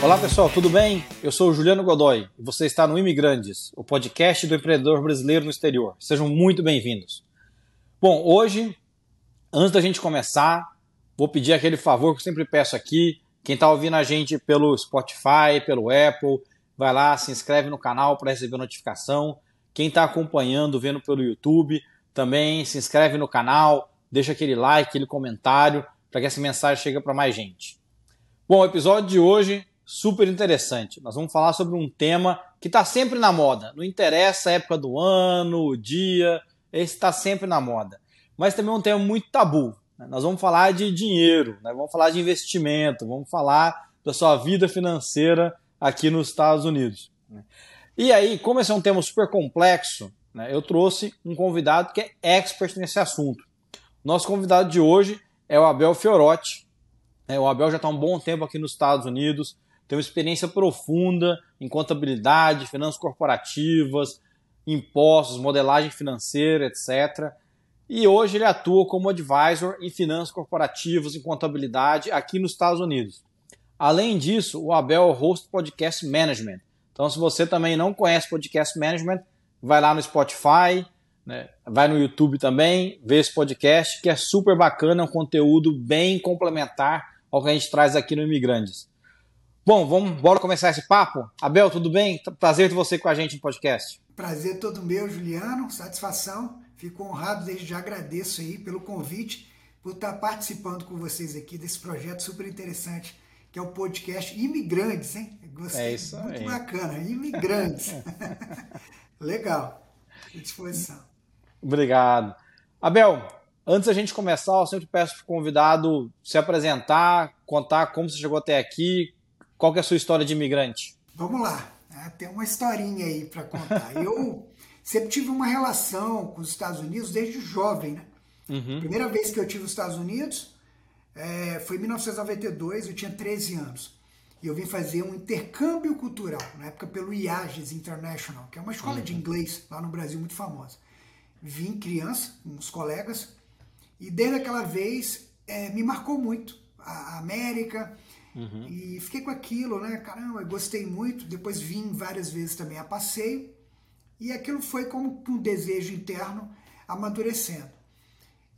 Olá pessoal, tudo bem? Eu sou o Juliano Godoy e você está no Imigrantes, o podcast do empreendedor brasileiro no exterior. Sejam muito bem-vindos. Bom, hoje, antes da gente começar, vou pedir aquele favor que eu sempre peço aqui. Quem está ouvindo a gente pelo Spotify, pelo Apple, vai lá, se inscreve no canal para receber notificação. Quem está acompanhando, vendo pelo YouTube, também se inscreve no canal, deixa aquele like, aquele comentário, para que essa mensagem chegue para mais gente. Bom, o episódio de hoje super interessante. Nós vamos falar sobre um tema que está sempre na moda. Não interessa a época do ano, o dia, esse está sempre na moda. Mas também é um tema muito tabu. Né? Nós vamos falar de dinheiro, né? vamos falar de investimento, vamos falar da sua vida financeira aqui nos Estados Unidos. Né? E aí, como esse é um tema super complexo, né, eu trouxe um convidado que é expert nesse assunto. Nosso convidado de hoje é o Abel Fiorotti. É, o Abel já está um bom tempo aqui nos Estados Unidos, tem uma experiência profunda em contabilidade, finanças corporativas, impostos, modelagem financeira, etc. E hoje ele atua como advisor em finanças corporativas e contabilidade aqui nos Estados Unidos. Além disso, o Abel host podcast Management. Então, se você também não conhece podcast Management, vai lá no Spotify, né? vai no YouTube também, vê esse podcast que é super bacana, é um conteúdo bem complementar ao que a gente traz aqui no Imigrantes. Bom, vamos bora começar esse papo. Abel, tudo bem? Prazer ter você com a gente no podcast. Prazer todo meu, Juliano. Satisfação. Fico honrado, desde já agradeço aí pelo convite, por estar participando com vocês aqui desse projeto super interessante, que é o podcast Imigrantes, hein? Gostei. É isso Muito bacana, Imigrantes. Legal. À disposição. Obrigado. Abel, antes da gente começar, eu sempre peço para o convidado se apresentar, contar como você chegou até aqui, qual que é a sua história de imigrante? Vamos lá, né? tem uma historinha aí para contar. Eu sempre tive uma relação com os Estados Unidos desde jovem, né? Uhum. Primeira vez que eu tive os Estados Unidos é, foi em 1992, eu tinha 13 anos. E eu vim fazer um intercâmbio cultural, na época pelo IAGES International, que é uma escola uhum. de inglês lá no Brasil muito famosa. Vim criança, com uns colegas, e desde aquela vez é, me marcou muito a América, Uhum. E fiquei com aquilo, né? Caramba, gostei muito. Depois vim várias vezes também a passeio. E aquilo foi como um desejo interno amadurecendo.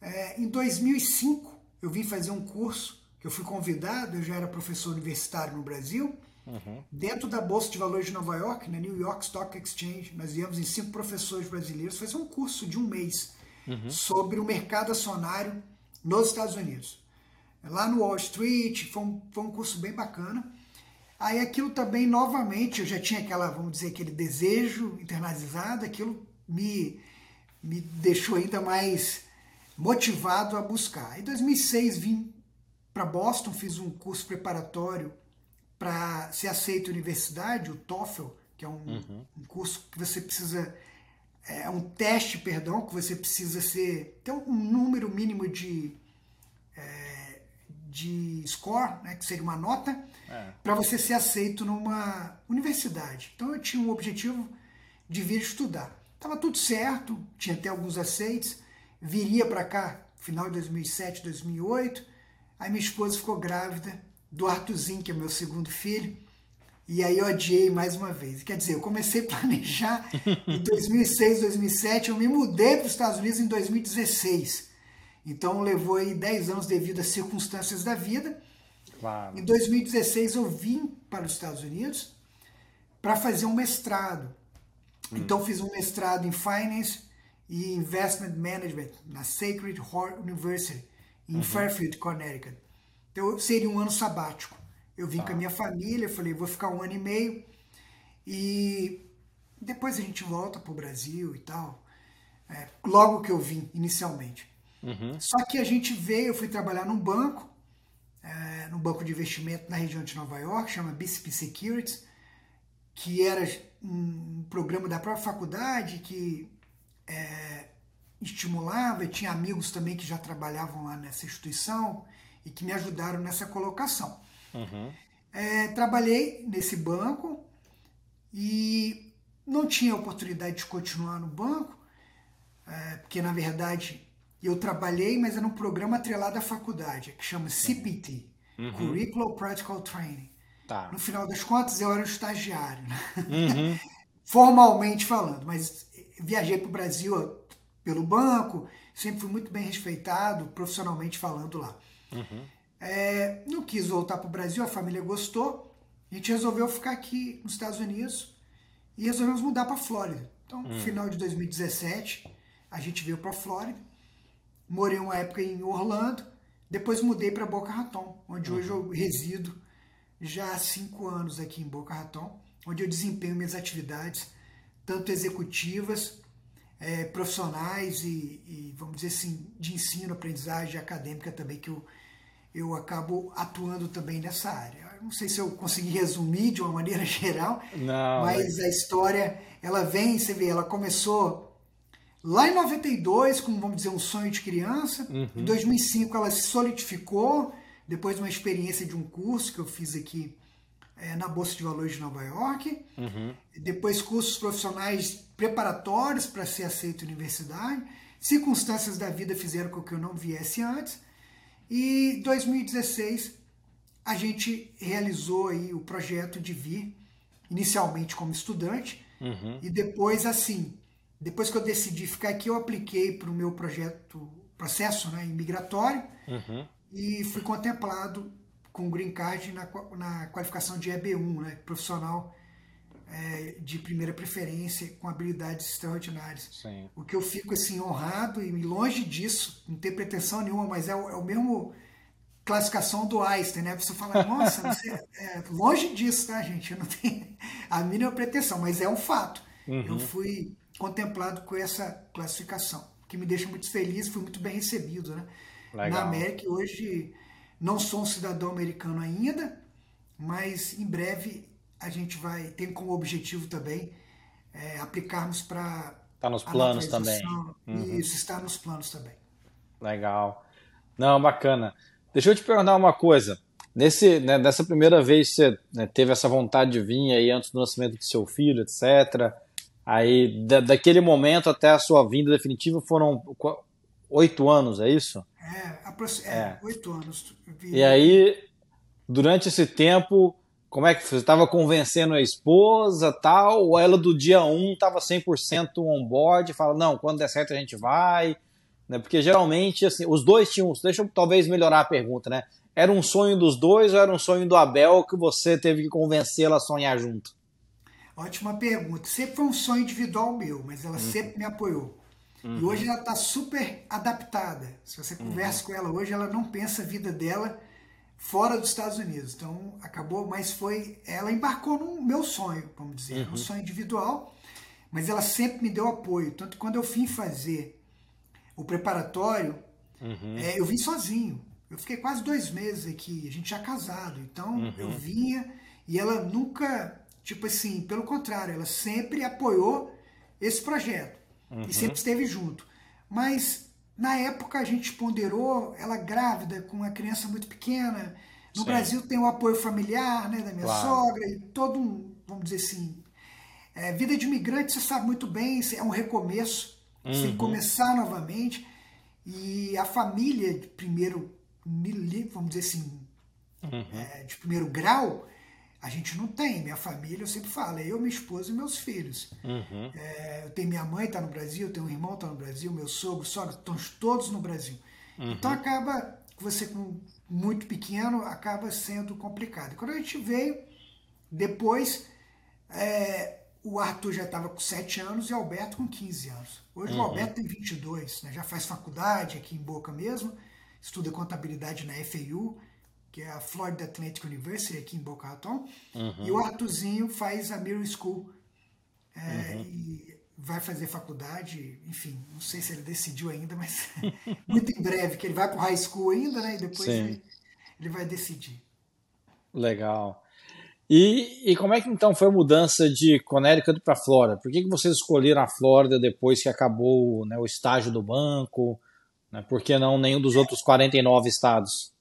É, em 2005, eu vim fazer um curso que eu fui convidado, eu já era professor universitário no Brasil, uhum. dentro da Bolsa de Valores de Nova York, na New York Stock Exchange. Nós viemos em cinco professores brasileiros fazer um curso de um mês uhum. sobre o mercado acionário nos Estados Unidos lá no Wall Street, foi um, foi um curso bem bacana. Aí aquilo também, novamente, eu já tinha aquela, vamos dizer, aquele desejo internalizado, aquilo me, me deixou ainda mais motivado a buscar. Em 2006 vim para Boston, fiz um curso preparatório para ser aceito à universidade, o TOEFL, que é um, uhum. um curso que você precisa é um teste, perdão, que você precisa ser ter um número mínimo de de score, né, que seria uma nota, é. para você ser aceito numa universidade. Então eu tinha um objetivo de vir estudar. Estava tudo certo, tinha até alguns aceites, viria para cá final de 2007, 2008. Aí minha esposa ficou grávida do Artuzinho, que é meu segundo filho, e aí eu adiei mais uma vez. Quer dizer, eu comecei a planejar em 2006, 2007, eu me mudei para os Estados Unidos em 2016. Então levou aí 10 anos devido às circunstâncias da vida. Claro. Em 2016 eu vim para os Estados Unidos para fazer um mestrado. Hum. Então fiz um mestrado em Finance e Investment Management na Sacred Heart University em uhum. Fairfield, Connecticut. Então seria um ano sabático. Eu vim tá. com a minha família, falei, vou ficar um ano e meio e depois a gente volta para o Brasil e tal. É, logo que eu vim, inicialmente. Uhum. Só que a gente veio, eu fui trabalhar num banco, é, num banco de investimento na região de Nova York, chama BCP Securities, que era um programa da própria faculdade que é, estimulava, e tinha amigos também que já trabalhavam lá nessa instituição e que me ajudaram nessa colocação. Uhum. É, trabalhei nesse banco e não tinha oportunidade de continuar no banco, é, porque na verdade eu trabalhei, mas era um programa atrelado à faculdade, que chama CPT, uhum. Curricular Practical Training. Tá. No final das contas, eu era um estagiário, né? uhum. formalmente falando, mas viajei para o Brasil pelo banco, sempre fui muito bem respeitado, profissionalmente falando lá. Uhum. É, não quis voltar para o Brasil, a família gostou, a gente resolveu ficar aqui nos Estados Unidos e resolvemos mudar para a Flórida. Então, no hum. final de 2017, a gente veio para a Flórida, morei uma época em Orlando, depois mudei para Boca Raton, onde uhum. hoje eu resido já há cinco anos aqui em Boca Raton, onde eu desempenho minhas atividades, tanto executivas, é, profissionais e, e, vamos dizer assim, de ensino, aprendizagem acadêmica também, que eu, eu acabo atuando também nessa área. Não sei se eu consegui resumir de uma maneira geral, Não, mas é... a história, ela vem, você vê, ela começou lá em 92, com, vamos dizer, um sonho de criança. Uhum. Em 2005 ela se solidificou, depois de uma experiência de um curso que eu fiz aqui é, na Bolsa de Valores de Nova York. Uhum. Depois cursos profissionais preparatórios para ser aceito na universidade. Circunstâncias da vida fizeram com que eu não viesse antes. E 2016 a gente realizou aí o projeto de vir, inicialmente como estudante, uhum. e depois assim, depois que eu decidi ficar aqui, eu apliquei para o meu projeto, processo né, imigratório, uhum. e fui contemplado com green card na, na qualificação de EB1, né, profissional é, de primeira preferência, com habilidades extraordinárias. Sim. O que eu fico assim honrado e longe disso, não ter pretensão nenhuma, mas é o, é o mesmo classificação do Einstein, né? Você fala, nossa, você, é, longe disso, tá, gente? Eu não tenho a mínima pretensão, mas é um fato. Uhum. Eu fui contemplado com essa classificação, que me deixa muito feliz, fui muito bem recebido, né? Legal. Na América, hoje não sou um cidadão americano ainda, mas em breve a gente vai ter como objetivo também é, aplicarmos para. Está nos planos também. Uhum. Isso, está nos planos também. Legal. Não, bacana. Deixa eu te perguntar uma coisa. Nesse, né, nessa primeira vez que você né, teve essa vontade de vir aí antes do nascimento do seu filho, etc. Aí, da, daquele momento até a sua vinda definitiva foram oito anos, é isso? É, é, oito anos. E aí, durante esse tempo, como é que você estava convencendo a esposa tal, ou ela do dia 1 estava 100% on board, fala, não, quando der certo a gente vai, né? Porque geralmente, assim, os dois tinham, deixa eu talvez melhorar a pergunta, né? Era um sonho dos dois ou era um sonho do Abel que você teve que convencê-la a sonhar junto? Ótima pergunta. Sempre foi um sonho individual meu, mas ela uhum. sempre me apoiou. Uhum. E hoje ela está super adaptada. Se você conversa uhum. com ela hoje, ela não pensa a vida dela fora dos Estados Unidos. Então acabou, mas foi. Ela embarcou no meu sonho, vamos dizer, uhum. um sonho individual, mas ela sempre me deu apoio. Tanto que quando eu vim fazer o preparatório, uhum. é, eu vim sozinho. Eu fiquei quase dois meses aqui, a gente já casado. Então uhum. eu vinha e ela nunca, tipo assim, pelo contrário, ela sempre apoiou esse projeto e sempre esteve junto. Mas na época a gente ponderou ela grávida, com uma criança muito pequena. No Sim. Brasil tem o apoio familiar né, da minha claro. sogra e todo um, vamos dizer assim, é, vida de imigrante, você sabe muito bem, é um recomeço, uhum. você tem que começar novamente. E a família de primeiro, vamos dizer assim, uhum. é, de primeiro grau, a gente não tem. Minha família, eu sempre falo, é eu, minha esposa e meus filhos. Uhum. É, eu tenho minha mãe está no Brasil, eu tenho um irmão está no Brasil, meu sogro, sogra, estão todos no Brasil. Uhum. Então acaba, você com muito pequeno, acaba sendo complicado. Quando a gente veio, depois, é, o Arthur já estava com 7 anos e o Alberto com 15 anos. Hoje uhum. o Alberto tem 22, né, já faz faculdade aqui em Boca mesmo, estuda contabilidade na FAU que é a Florida Atlantic University, aqui em Boca Raton. Uhum. E o Artuzinho faz a Middle School. É, uhum. E vai fazer faculdade, enfim, não sei se ele decidiu ainda, mas muito em breve, que ele vai para o high school ainda, né? E depois ele, ele, vai decidir. Legal. E, e como é que então foi a mudança de Connecticut para Flórida? Por que, que vocês escolheram a Flórida depois que acabou né, o estágio do banco? Né? Por que não nenhum dos outros 49 estados?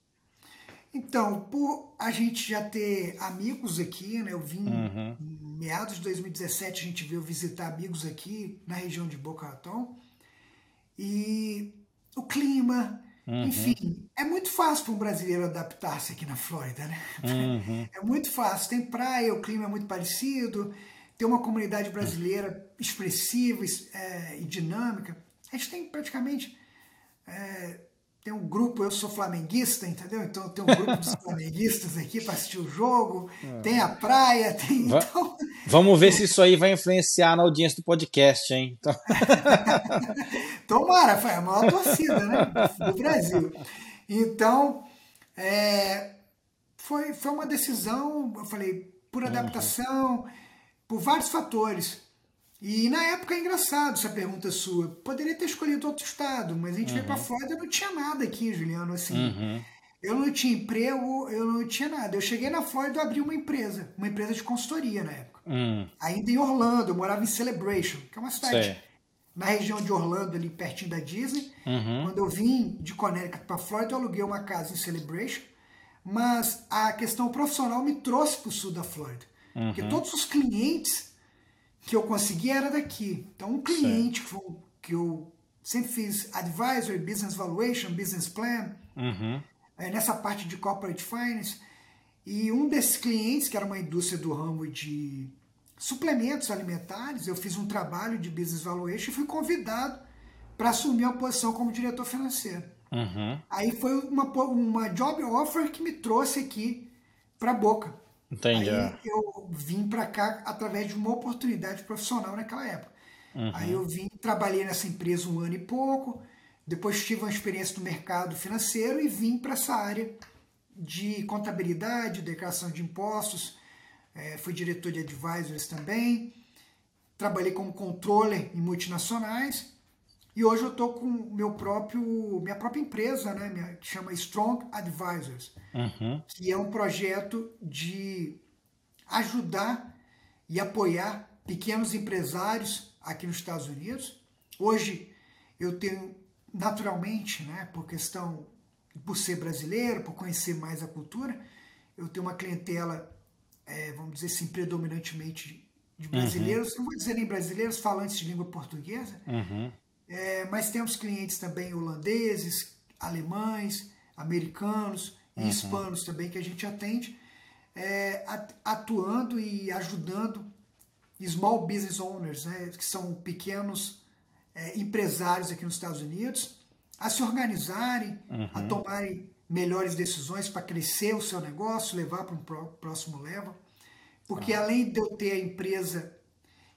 Então, por a gente já ter amigos aqui, né? Eu vim uhum. em meados de 2017, a gente veio visitar amigos aqui na região de Boca Raton. E o clima, Uhum. Enfim, é muito fácil para um brasileiro adaptar-se aqui na Flórida, né? Uhum. É muito fácil. Tem praia, o clima é muito parecido, tem uma comunidade brasileira expressiva é, e dinâmica. A gente tem praticamente. É, tem um grupo, eu sou flamenguista, entendeu? Então tem um grupo dos flamenguistas aqui para assistir o jogo, é. tem a praia, tem. Então... Vamos ver se isso aí vai influenciar na audiência do podcast, hein? Então... Tomara, foi a maior torcida né? do Brasil. Então, é, foi, foi uma decisão, eu falei, por uhum. adaptação, uhum. por vários fatores. E na época é engraçado essa pergunta sua. Poderia ter escolhido outro estado, mas a gente uhum. veio para Flórida não tinha nada aqui, Juliano. Assim, uhum. eu não tinha emprego, eu não tinha nada. Eu cheguei na Flórida e abri uma empresa, uma empresa de consultoria na época. Uhum. Ainda em Orlando, eu morava em Celebration, que é uma cidade Sei. na região de Orlando, ali pertinho da Disney. Uhum. Quando eu vim de Connecticut para Flórida, eu aluguei uma casa em Celebration. Mas a questão profissional me trouxe para o sul da Flórida. Porque uhum. todos os clientes que eu consegui era daqui. Então, um cliente que, que eu sempre fiz advisory, business valuation, business plan, uhum. é, nessa parte de corporate finance. E um desses clientes, que era uma indústria do ramo de suplementos alimentares, eu fiz um trabalho de business valuation e fui convidado para assumir a posição como diretor financeiro. Uhum. Aí foi uma, uma job offer que me trouxe aqui para Boca. Entendi. Aí é. eu vim para cá através de uma oportunidade profissional naquela época. Uhum. Aí eu vim, trabalhei nessa empresa um ano e pouco, depois tive uma experiência no mercado financeiro e vim para essa área de contabilidade, declaração de impostos, é, fui diretor de advisors também, trabalhei como controller em multinacionais e hoje eu estou com meu próprio, minha própria empresa, né, minha, que chama Strong Advisors, uhum. que é um projeto de ajudar e apoiar pequenos empresários aqui nos Estados Unidos. Hoje eu tenho naturalmente, né, por questão por ser brasileiro, por conhecer mais a cultura, eu tenho uma clientela, é, vamos dizer assim, predominantemente de brasileiros, uhum. não vou dizer nem brasileiros, falantes de língua portuguesa, uhum. É, mas temos clientes também holandeses, alemães, americanos e uhum. hispanos também que a gente atende, é, atuando e ajudando small business owners, né, que são pequenos é, empresários aqui nos Estados Unidos, a se organizarem, uhum. a tomarem melhores decisões para crescer o seu negócio, levar para um próximo level. Porque uhum. além de eu ter a empresa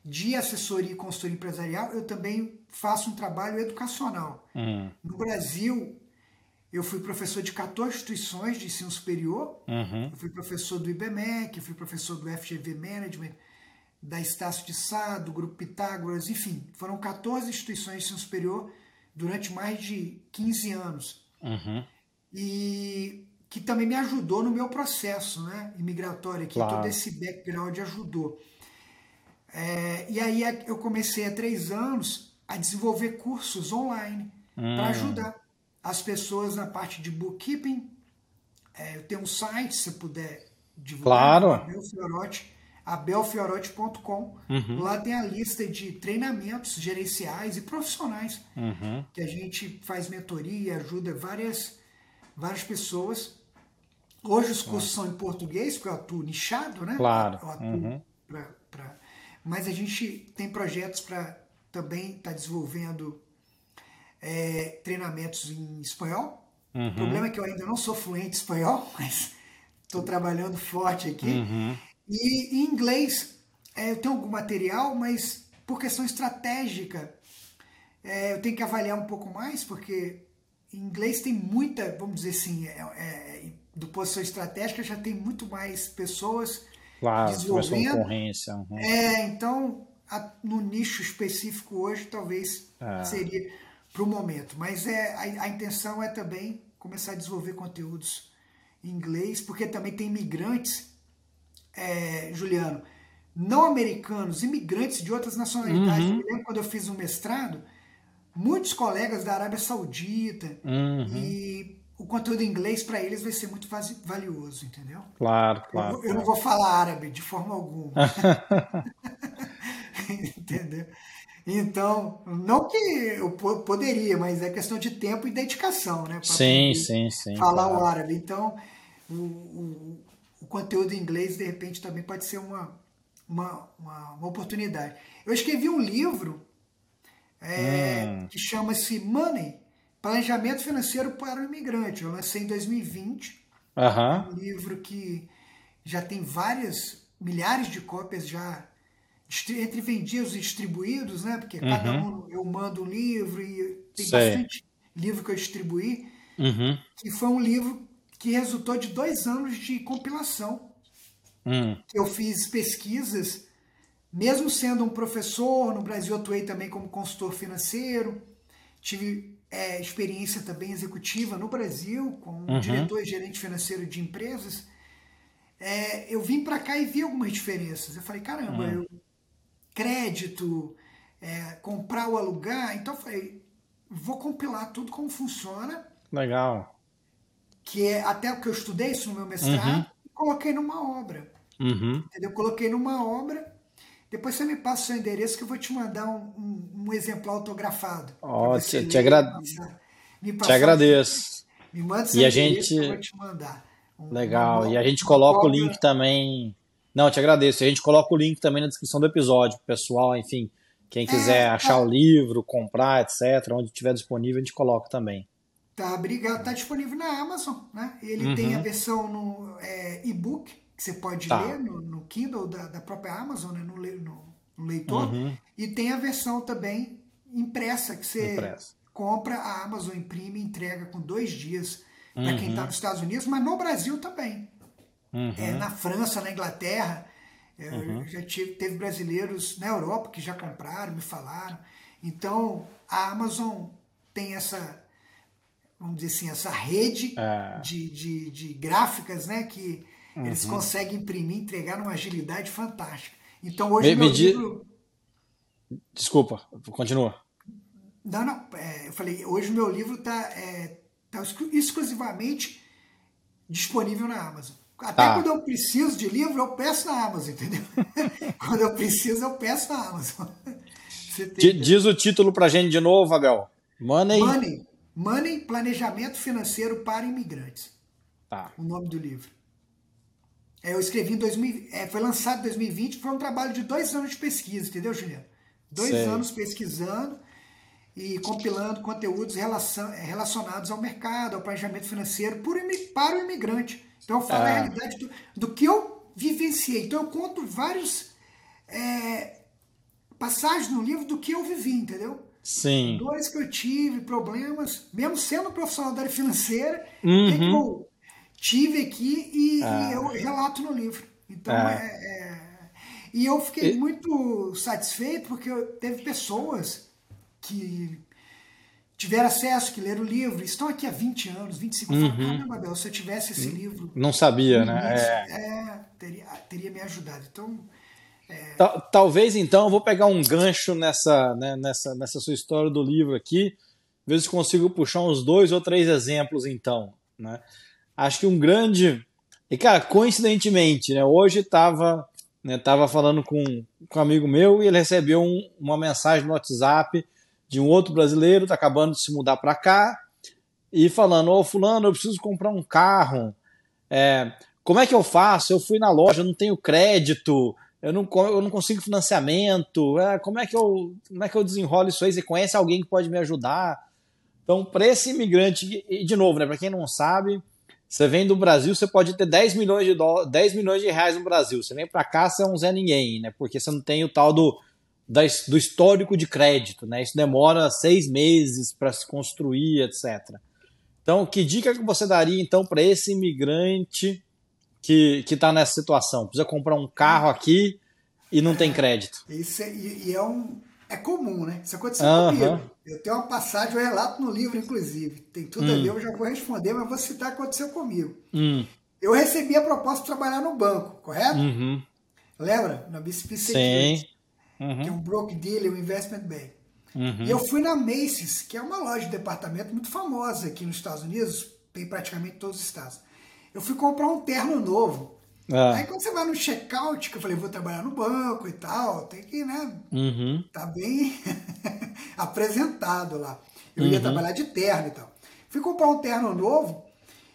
de assessoria e consultoria empresarial, eu também faço um trabalho educacional. Uhum. No Brasil, eu fui professor de 14 instituições de ensino superior, uhum. eu fui professor do IBMEC, fui professor do FGV Management, da Estácio de Sá, do Grupo Pitágoras, enfim, foram 14 instituições de ensino superior durante mais de 15 anos. Uhum. E que também me ajudou no meu processo né, imigratório aqui, claro. todo esse background ajudou. É, e aí eu comecei há três anos a desenvolver cursos online hum. para ajudar as pessoas na parte de bookkeeping. É, eu tenho um site, se puder divulgar, claro. abelfiorote, abelfiorote.com. Uhum. Lá tem a lista de treinamentos gerenciais e profissionais uhum. que a gente faz mentoria, ajuda várias, várias pessoas. Hoje os cursos uhum. são em português, porque eu atuo nichado, né? Claro. Eu atuo uhum. para mas a gente tem projetos para também estar tá desenvolvendo é, treinamentos em espanhol. Uhum. O problema é que eu ainda não sou fluente em espanhol, mas estou trabalhando forte aqui. Uhum. E em inglês, é, eu tenho algum material, mas por questão estratégica, é, eu tenho que avaliar um pouco mais, porque em inglês tem muita, vamos dizer assim, é, é do posição estratégica já tem muito mais pessoas Claro, desenvolvendo. concorrência. Uhum. É, então, a, no nicho específico hoje, talvez é. seria para o momento. Mas é, a, a, intenção é também começar a desenvolver conteúdos em inglês, porque também tem imigrantes, é, Juliano, não americanos, imigrantes de outras nacionalidades. Uhum. Eu me lembro quando eu fiz um mestrado, muitos colegas da Arábia Saudita uhum. e o conteúdo em inglês para eles vai ser muito valioso, entendeu? Claro, claro. Eu, claro. não vou falar árabe de forma alguma. entendeu? Então, não que eu poderia, mas é questão de tempo e dedicação, né? Sim, sim, sim. Falar claro. o árabe. Então, o, o, o, conteúdo em inglês, de repente, também pode ser uma, uma, uma, uma oportunidade. Eu escrevi um livro é, hum. que chama-se Money, Planejamento Financeiro para o Imigrante. Eu lancei em 2020. Uhum. Um livro que já tem várias, milhares de cópias já entre vendidos e distribuídos, né? Porque uhum. cada um eu mando um livro e tem Sei. bastante livro que eu distribuí. Uhum. Que foi um livro que resultou de dois anos de compilação. Uhum. Eu fiz pesquisas, mesmo sendo um professor, no Brasil atuei também como consultor financeiro, tive é, experiência também executiva no Brasil, como uhum. diretor e gerente financeiro de empresas. É, eu vim para cá e vi algumas diferenças. Eu falei, caramba, uhum. eu crédito, é, comprar ou alugar. Então eu falei, vou compilar tudo como funciona. Legal. Que é até o que eu estudei isso no meu mestrado, uhum. e coloquei numa obra. Uhum. Entendeu? Coloquei numa obra. Depois você me passa o seu endereço que eu vou te mandar um, um, um exemplar autografado. Ó, oh, te, te, agra... te agradeço. Me manda seu e a gente... eu vou te mandar. Um, Legal. e a gente coloca o link também não, te agradeço. A gente coloca o link também na descrição do episódio, pessoal, enfim, quem quiser é, achar tá. o livro, comprar, etc., onde estiver disponível, a gente coloca também. Tá, obrigado. Tá disponível na Amazon, né? Ele uhum. tem a versão no é, e-book, que você pode tá. ler no, no Kindle da, da, própria Amazon, né? no, no, no leitor. Uhum. E tem a versão também impressa, que você impressa. compra, a Amazon imprime e entrega com dois dias para uhum. quem está nos Estados Unidos, mas no Brasil também. Uhum. É, na França, na Inglaterra. Uhum. Já tive, teve brasileiros na Europa que já compraram, me falaram. Então, a Amazon tem essa, vamos dizer assim, essa rede é. de, de, de, gráficas né, que uhum. eles conseguem imprimir, entregar numa agilidade fantástica. Então, hoje me, meu me livro... Desculpa, continua. Não, não, é, eu falei, hoje o meu livro está é, tá exclusivamente disponível na Amazon. Até tá. quando eu preciso de livro, eu peço na Amazon, entendeu? quando eu preciso, eu peço na Amazon. Diz o título pra gente de novo, Abel. Money. Money. Money, Planejamento Financeiro para Imigrantes. Tá. O nome do livro. É, eu escrevi em 2000, é, foi lançado em 2020, foi um trabalho de dois anos de pesquisa, entendeu, Juliano? Dois Sei. anos pesquisando e compilando conteúdos relacionados ao mercado, ao planejamento financeiro para o imigrante. Então eu falo é. a realidade do, do, que eu vivenciei. Então eu conto vários é, passagens no livro do que eu vivi, entendeu? Sim. Dores que eu tive, problemas, mesmo sendo profissional da área financeira, uhum. que eu tive aqui e, é. e, eu relato no livro. Então é. é, é e eu fiquei e... muito satisfeito porque teve pessoas que tiveram acesso, que leram o livro, estão aqui há 20 anos, 25 anos. Uhum. Caramba, Abel, se eu tivesse esse livro. Não sabia, né? É... é, teria, teria me ajudado. Então. É... Talvez então eu vou pegar um gancho nessa, né, nessa, nessa sua história do livro aqui, ver se consigo puxar uns dois ou três exemplos então. Né? Acho que um grande. E, cara, coincidentemente, né, hoje estava né, tava falando com, com um amigo meu e ele recebeu um, uma mensagem no WhatsApp de um outro brasileiro, tá acabando de se mudar para cá, e falando, ô fulano, eu preciso comprar um carro, é, como é que eu faço? Eu fui na loja, eu não tenho crédito, eu não, eu não consigo financiamento, é, como, é que eu, como é que eu desenrolo isso aí? Você conhece alguém que pode me ajudar? Então, para esse imigrante, e de novo, né, para quem não sabe, você vem do Brasil, você pode ter 10 milhões de, dólares, 10 milhões de reais no Brasil. Você vem para cá, você é um Zé Ninguém, né? Porque você não tem o tal do do histórico de crédito, né? Isso demora seis meses para se construir, etc. Então, que dica que você daria então para esse imigrante que que está nessa situação? Precisa comprar um carro aqui e não tem crédito. Isso é, e é um é comum, né? Isso aconteceu uh -huh. comigo. Eu tenho uma passagem, eu relato no livro, inclusive. Tem tudo hum. ali, eu já vou responder, mas vou citar o que aconteceu comigo. Hum. Eu recebi a proposta de trabalhar no banco, correto? Uhum. Lembra? Na BCP Securities uhum. que é um broker dealer, um investment bank. Uhum. E eu fui na Macy's, que é uma loja de departamento muito famosa aqui nos Estados Unidos, tem praticamente todos os estados. Eu fui comprar um terno novo. Ah. Aí quando você vai no check-out, que eu falei, vou trabalhar no banco e tal, tem que, né? Uhum. Tá bem apresentado lá. Eu uhum. ia trabalhar de terno e tal. Fui comprar um terno novo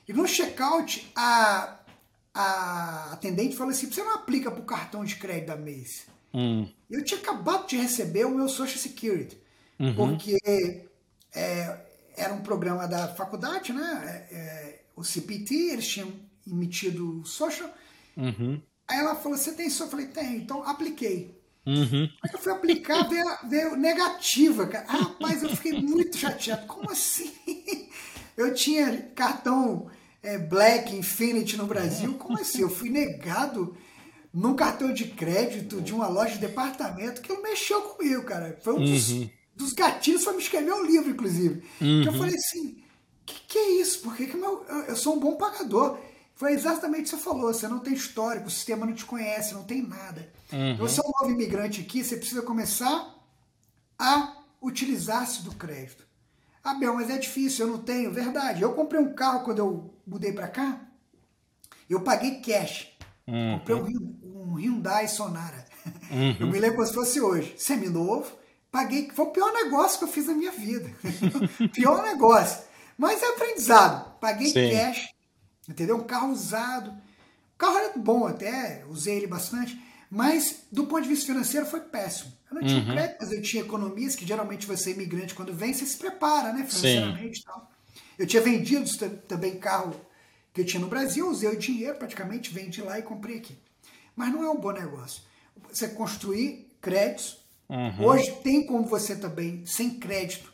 e no check-out a, a atendente falou assim: você não aplica pro cartão de crédito da Mace. Uhum. Eu tinha acabado de receber o meu Social Security, uhum. porque é, era um programa da faculdade, né? É, é o CPT, eles tinham emitido o Social. Uhum. Aí ela falou: Você tem isso? Eu falei: Tem. Então apliquei. Uhum. Aí eu fui aplicar, veio, veio negativa, cara. Ah, rapaz, eu fiquei muito chateado. Como assim? Eu tinha cartão é, Black Infinity no Brasil. Como assim? Eu fui negado num cartão de crédito de uma loja de departamento que mexeu comigo, cara. Foi um dos, uhum. dos gatilhos para me escrever um livro, inclusive. Uhum. Que eu falei assim: que, que é isso? Por que, que meu, eu sou um bom pagador? Foi exatamente o que você falou. Você não tem histórico, o sistema não te conhece, não tem nada. Uhum. Você é um novo imigrante aqui, você precisa começar a utilizar-se do crédito. Ah, Bel, mas é difícil, eu não tenho. Verdade. Eu comprei um carro quando eu mudei para cá, eu paguei cash. Uhum. Comprei um, um Hyundai Sonara. Uhum. Eu me lembro como se fosse hoje. Seminovo. Paguei. Foi o pior negócio que eu fiz na minha vida. pior negócio. Mas é aprendizado. Paguei Sim. cash Entendeu? Um carro usado. O carro era bom até, usei ele bastante, mas do ponto de vista financeiro foi péssimo. Eu não tinha uhum. crédito, mas eu tinha economias, que geralmente você é imigrante, quando vem, você se prepara, né, financeiramente e tal. Eu tinha vendido também carro que eu tinha no Brasil, usei o dinheiro praticamente, vendi lá e comprei aqui. Mas não é um bom negócio. Você construir créditos. Uhum. Hoje tem como você também, sem crédito,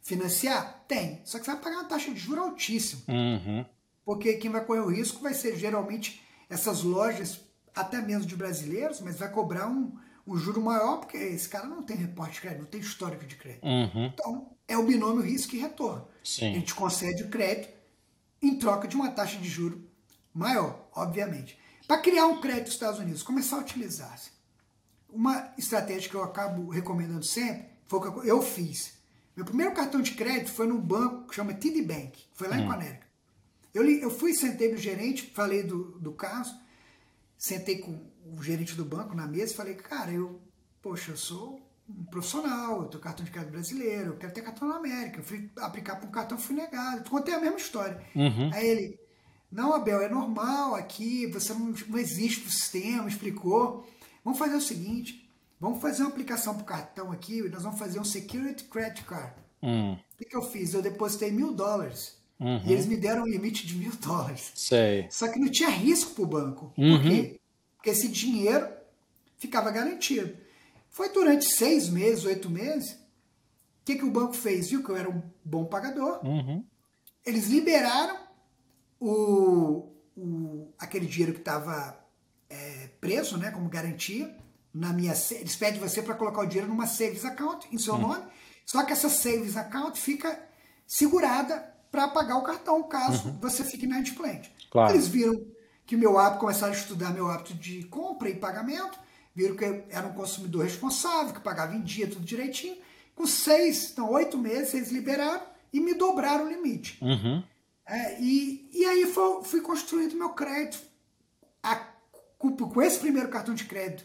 financiar? Tem. Só que você vai pagar uma taxa de juros altíssima. Uhum porque quem vai correr o risco vai ser geralmente essas lojas, até mesmo de brasileiros, mas vai cobrar um, um juro maior, porque esse cara não tem reporte de crédito, não tem histórico de crédito. Uhum. Então, é o binômio risco e retorno. Sim. A gente concede o crédito em troca de uma taxa de juro maior, obviamente. Para criar um crédito nos Estados Unidos, começar a utilizar. -se. Uma estratégia que eu acabo recomendando sempre foi o que eu fiz. Meu primeiro cartão de crédito foi num banco que chama TD Bank, foi lá uhum. em Conérica. Eu, eu fui, sentei no gerente, falei do, do caso, sentei com o gerente do banco na mesa e falei, cara, eu, poxa, eu sou um profissional, eu tenho cartão de crédito brasileiro, eu quero ter cartão na América. Eu fui aplicar para um cartão, fui negado. Contei a mesma história. Uhum. Aí ele, não, Abel, é normal aqui, você não, não existe o sistema, explicou. Vamos fazer o seguinte, vamos fazer uma aplicação para o cartão aqui, e nós vamos fazer um Security Credit Card. Uhum. O que, que eu fiz? Eu depositei mil dólares Uhum. E eles me deram um limite de mil dólares. Sei. Só que não tinha risco para o banco. Uhum. Por quê? Porque esse dinheiro ficava garantido. Foi durante seis meses, oito meses. O que, que o banco fez? Viu que eu era um bom pagador. Uhum. Eles liberaram o, o, aquele dinheiro que estava é, preso, né, como garantia. Na minha, eles pedem você para colocar o dinheiro numa savings account em seu uhum. nome. Só que essa savings account fica segurada para pagar o cartão, caso uhum. você fique inadimplente. Claro. Eles viram que meu hábito, começaram a estudar meu hábito de compra e pagamento, viram que eu era um consumidor responsável, que pagava em dia, tudo direitinho. Com seis, então oito meses, eles liberaram e me dobraram o limite. Uhum. É, e, e aí foi, fui construindo meu crédito. A, com, com esse primeiro cartão de crédito,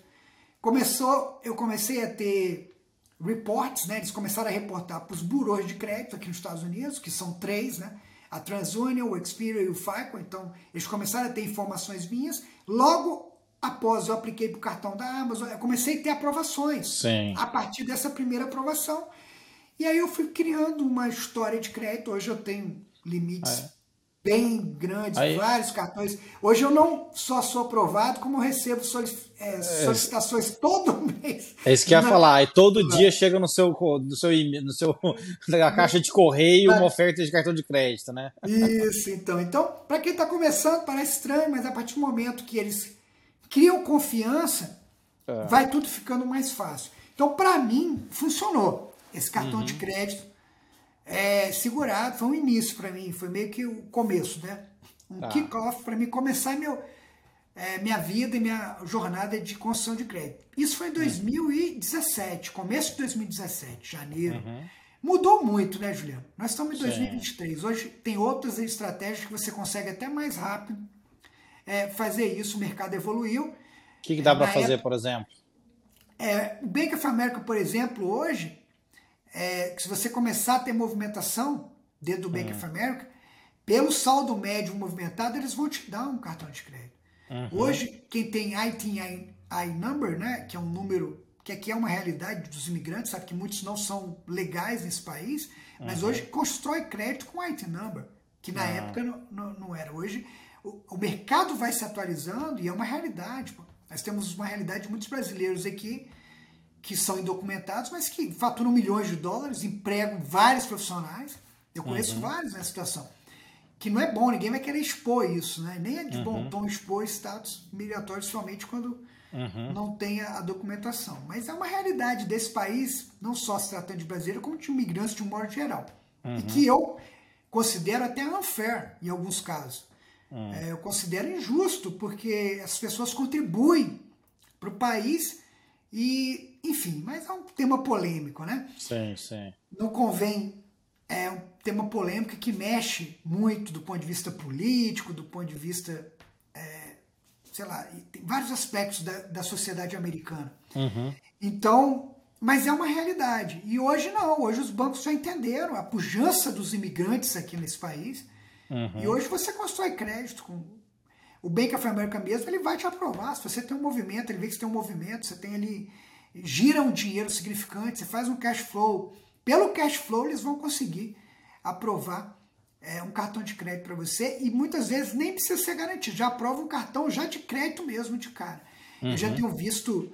começou, eu comecei a ter reports, né? Eles começaram a reportar para os bureaus de crédito aqui nos Estados Unidos, que são três, né? A TransUnion, o Experian e o FICO. Então, eles começaram a ter informações minhas. Logo após eu apliquei para o cartão da Amazon, eu comecei a ter aprovações. Sim. A partir dessa primeira aprovação. E aí eu fui criando uma história de crédito. Hoje eu tenho limites é bem grandes, Aí... vários cartões. Hoje eu não só sou aprovado, como recebo é, é, solicitações é, todo mês. É isso que eu ia falar. E todo dia chega no seu, no seu, no seu na caixa de correio uma oferta de cartão de crédito, né? Isso, então. Então, para quem está começando, parece estranho, mas a partir do momento que eles criam confiança, é. vai tudo ficando mais fácil. Então, para mim, funcionou esse cartão uhum. de crédito é, segurado, foi um início para mim, foi meio que o começo, né? Um tá. kick-off para mim começar meu, é, minha vida e minha jornada de construção de crédito. Isso foi em 2017, começo de 2017, janeiro. Uhum. Mudou muito, né, Juliano? Nós estamos em 2023. Sim. Hoje tem outras estratégias que você consegue até mais rápido é, fazer isso, o mercado evoluiu. O que, que dá para fazer, época, por exemplo? É, o Bank of America, por exemplo, hoje, é, se você começar a ter movimentação dentro do Bank uhum. of America, pelo saldo médio movimentado, eles vão te dar um cartão de crédito. Uhum. Hoje, quem tem ITI number, né, que é um número que aqui é uma realidade dos imigrantes, sabe que muitos não são legais nesse país, mas uhum. hoje constrói crédito com IT number, que na época não, não, não, era. Hoje o, o, mercado vai se atualizando e é uma realidade. Pô. Nós temos uma realidade de muitos brasileiros aqui que são indocumentados, mas que faturam milhões de dólares, empregam vários profissionais. Eu conheço uhum. vários nessa situação. Que não é bom, ninguém vai querer expor isso, né? Nem é de uhum. bom tom expor status migratório, somente quando uhum. não tem a, documentação. Mas é uma realidade desse país, não só se tratando de brasileiro, como de imigrantes de um modo geral. E que eu considero até unfair em alguns casos. Hum. É, eu considero injusto, porque as pessoas contribuem para o país e, enfim, mas é um tema polêmico, né? Sim, sim. Não convém. É um tema polêmico que mexe muito do ponto de vista político, do ponto de vista. É, sei lá, tem vários aspectos da, da sociedade americana. Uhum. Então, mas é uma realidade. E hoje não, hoje os bancos já entenderam a pujança dos imigrantes aqui nesse país Uhum. E hoje você constrói crédito com. O Bank of America mesmo, ele vai te aprovar. Se você tem um movimento, ele vê que você tem um movimento, você tem ali. Gira um dinheiro significante, você faz um cash flow. Pelo cash flow, eles vão conseguir aprovar é, um cartão de crédito para você e muitas vezes nem precisa ser garantido. Já aprova um cartão já de crédito mesmo de cara. Uhum. Eu já uhum. tenho visto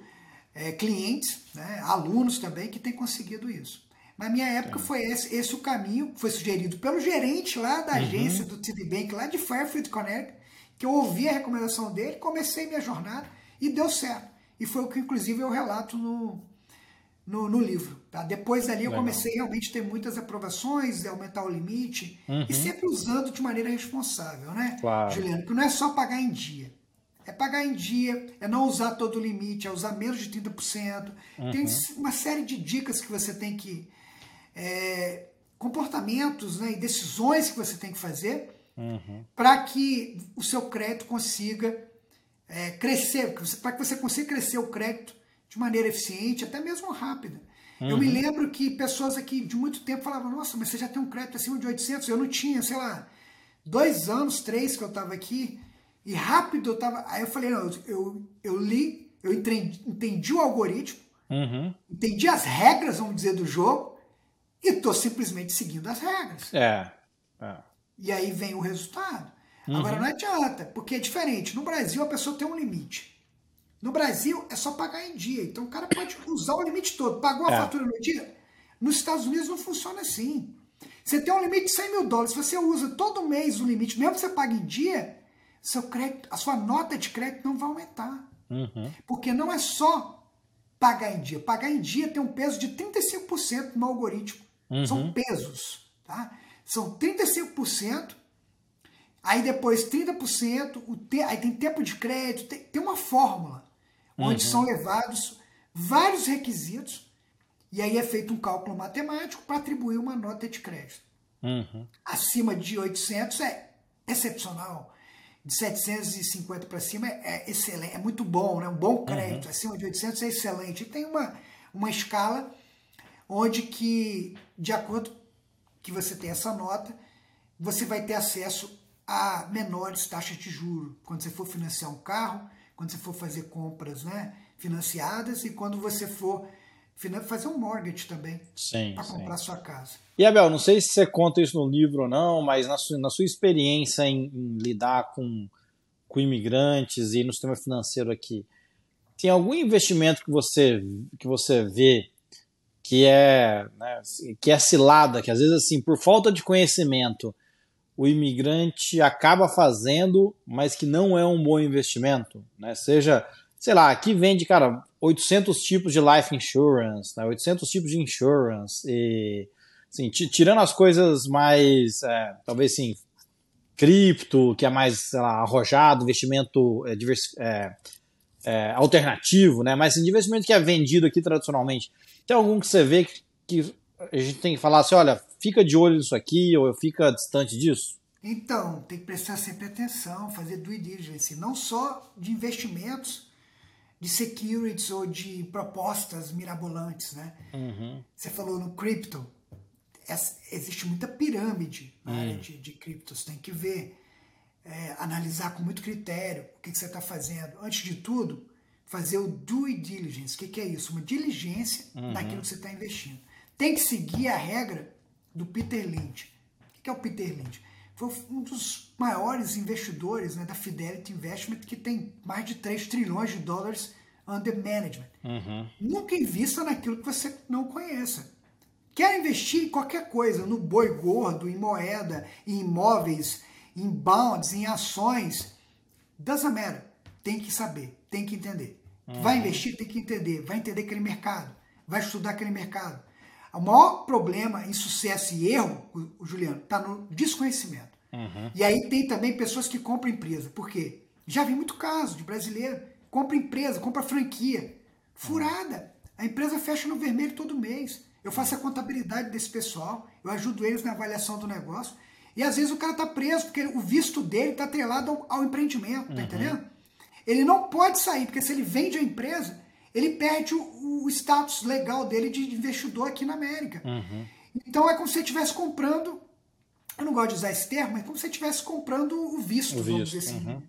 é, clientes, né, alunos também, que têm conseguido isso. Na minha época foi esse, esse o caminho, foi sugerido pelo gerente lá da uhum. agência do TD Bank, lá de Fairfield, Connecticut, que eu ouvi a recomendação dele, comecei minha jornada e deu certo. E foi o que, inclusive, eu relato no, no, no livro. Tá? Depois dali eu Legal. comecei realmente a ter muitas aprovações, aumentar o limite, uhum. e sempre usando de maneira responsável, né, claro. Juliano? Que não é só pagar em dia. É pagar em dia, é não usar todo o limite, é usar menos de 30%. Uhum. Tem uma série de dicas que você tem que é, comportamentos né, e decisões que você tem que fazer uhum. para que o seu crédito consiga é, crescer, para que você consiga crescer o crédito de maneira eficiente, até mesmo rápida. Uhum. Eu me uhum. lembro que pessoas aqui de muito tempo falavam: Nossa, mas você já tem um crédito acima de 800? Eu não tinha, sei lá, dois anos, três que eu estava aqui, e rápido eu estava. Aí eu falei: Não, eu, eu, eu li, eu entendi, entendi o algoritmo, uhum. entendi as regras, vamos dizer, do jogo, e estou simplesmente seguindo as regras. É. é. E aí vem o resultado. Uhum. Agora não adianta, porque é diferente. No Brasil a pessoa tem um limite. No Brasil é só pagar em dia. Então o cara pode usar o limite todo. Pagou a é. fatura no dia. Nos Estados Unidos não funciona assim. Você tem um limite de 100 mil dólares. Se você usa todo mês o limite, mesmo que você pague em dia, seu crédito, a sua nota de crédito não vai aumentar. Uhum. Porque não é só pagar em dia. Pagar em dia tem um peso de 35% no algoritmo. Uhum. São pesos, tá? São 35%, aí depois 30%, o te, aí tem tempo de crédito, tem, tem uma fórmula onde uhum. são levados vários requisitos e aí é feito um cálculo matemático para atribuir uma nota de crédito. Uhum. Acima de 800 é excepcional. De 750 para cima é excelente, é muito bom, né? um bom uhum. crédito. Acima de 800 é excelente. E tem uma, uma escala onde que, de acordo que você tem essa nota, você vai ter acesso a menores taxas de juro quando você for financiar um carro, quando você for fazer compras né, financiadas e quando você for fazer um mortgage também para comprar sua casa. E Abel, não sei se você conta isso no livro ou não, mas na sua, na sua experiência em, em lidar com, com imigrantes e no sistema financeiro aqui, tem algum investimento que você, que você vê que é, né, que é cilada, que às vezes assim, por falta de conhecimento, o imigrante acaba fazendo, mas que não é um bom investimento, né? Seja, sei lá, aqui vende, cara, 800 tipos de life insurance, né? 800 tipos de insurance e assim, tirando as coisas mais, é, talvez assim, cripto, que é mais, sei lá, arrojado, investimento é, divers, é, é, alternativo, né? Mas assim, investimento que é vendido aqui tradicionalmente tem algum que você vê que, que a gente tem que falar assim, olha, fica de olho nisso aqui ou fica distante disso? Então, tem que prestar sempre atenção, fazer due diligence, não só de investimentos, de securities ou de propostas mirabolantes, né? Uhum. Você falou no cripto, existe muita pirâmide na uhum. área de, de criptos, tem que ver, é, analisar com muito critério o que, que você está fazendo. Antes de tudo, fazer o due diligence. O que, que é isso? Uma diligência uhum. naquilo que você está investindo. Tem que seguir a regra do Peter Lynch. O que é o Peter Lynch? Foi um dos maiores investidores né, da Fidelity Investment, que tem mais de 3 trilhões de dólares under management. Uhum. Nunca invista naquilo que você não conheça. Quer investir em qualquer coisa, no boi gordo, em moeda, em imóveis, em bonds, em ações, doesn't matter. Tem que saber, tem que entender. Uhum. Vai investir, tem que entender. Vai entender aquele mercado, vai estudar aquele mercado. O maior problema em sucesso e erro, o Juliano, está no desconhecimento. Uhum. E aí tem também pessoas que compram empresa. Por quê? Já vi muito caso de brasileiro. Compra empresa, compra franquia. Furada. A empresa fecha no vermelho todo mês. Eu faço a contabilidade desse pessoal, eu ajudo eles na avaliação do negócio. E às vezes o cara está preso porque o visto dele está atrelado ao, ao empreendimento, tá uhum. entendendo? Ele não pode sair, porque se ele vende a empresa, ele perde o, o status legal dele de investidor aqui na América. Uhum. Então é como se você estivesse comprando, eu não gosto de usar esse termo, mas como se você estivesse comprando o visto, o vamos visto. dizer assim. Uhum.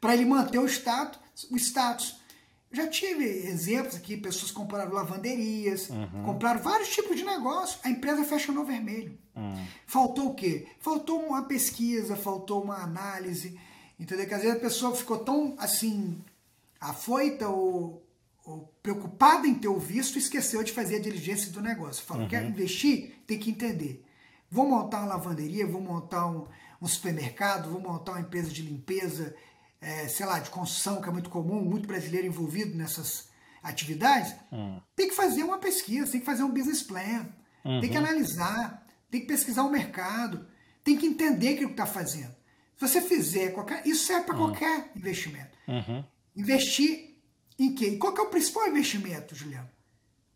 Para ele manter o status, o status. Já tive exemplos aqui, pessoas compraram lavanderias, uhum. compraram vários tipos de negócio, a empresa fecha no vermelho. Uhum. Faltou o quê? Faltou uma pesquisa, faltou uma análise, entendeu? Que às vezes a pessoa ficou tão assim, afoita ou preocupada em ter o visto, esqueceu de fazer a diligência do negócio. Falou, uhum. quer investir? Tem que entender. Vou montar uma lavanderia, vou montar um, um supermercado, vou montar uma empresa de limpeza, é, sei lá, de construção, que é muito comum, muito brasileiro envolvido nessas atividades. Uhum. Tem que fazer uma pesquisa, tem que fazer um business plan, uhum. tem que analisar, tem que pesquisar o mercado, tem que entender o que está fazendo. Se você fizer qualquer. Isso serve para uhum. qualquer investimento. Uhum. Investir em quê? qual que é o principal investimento, Juliano?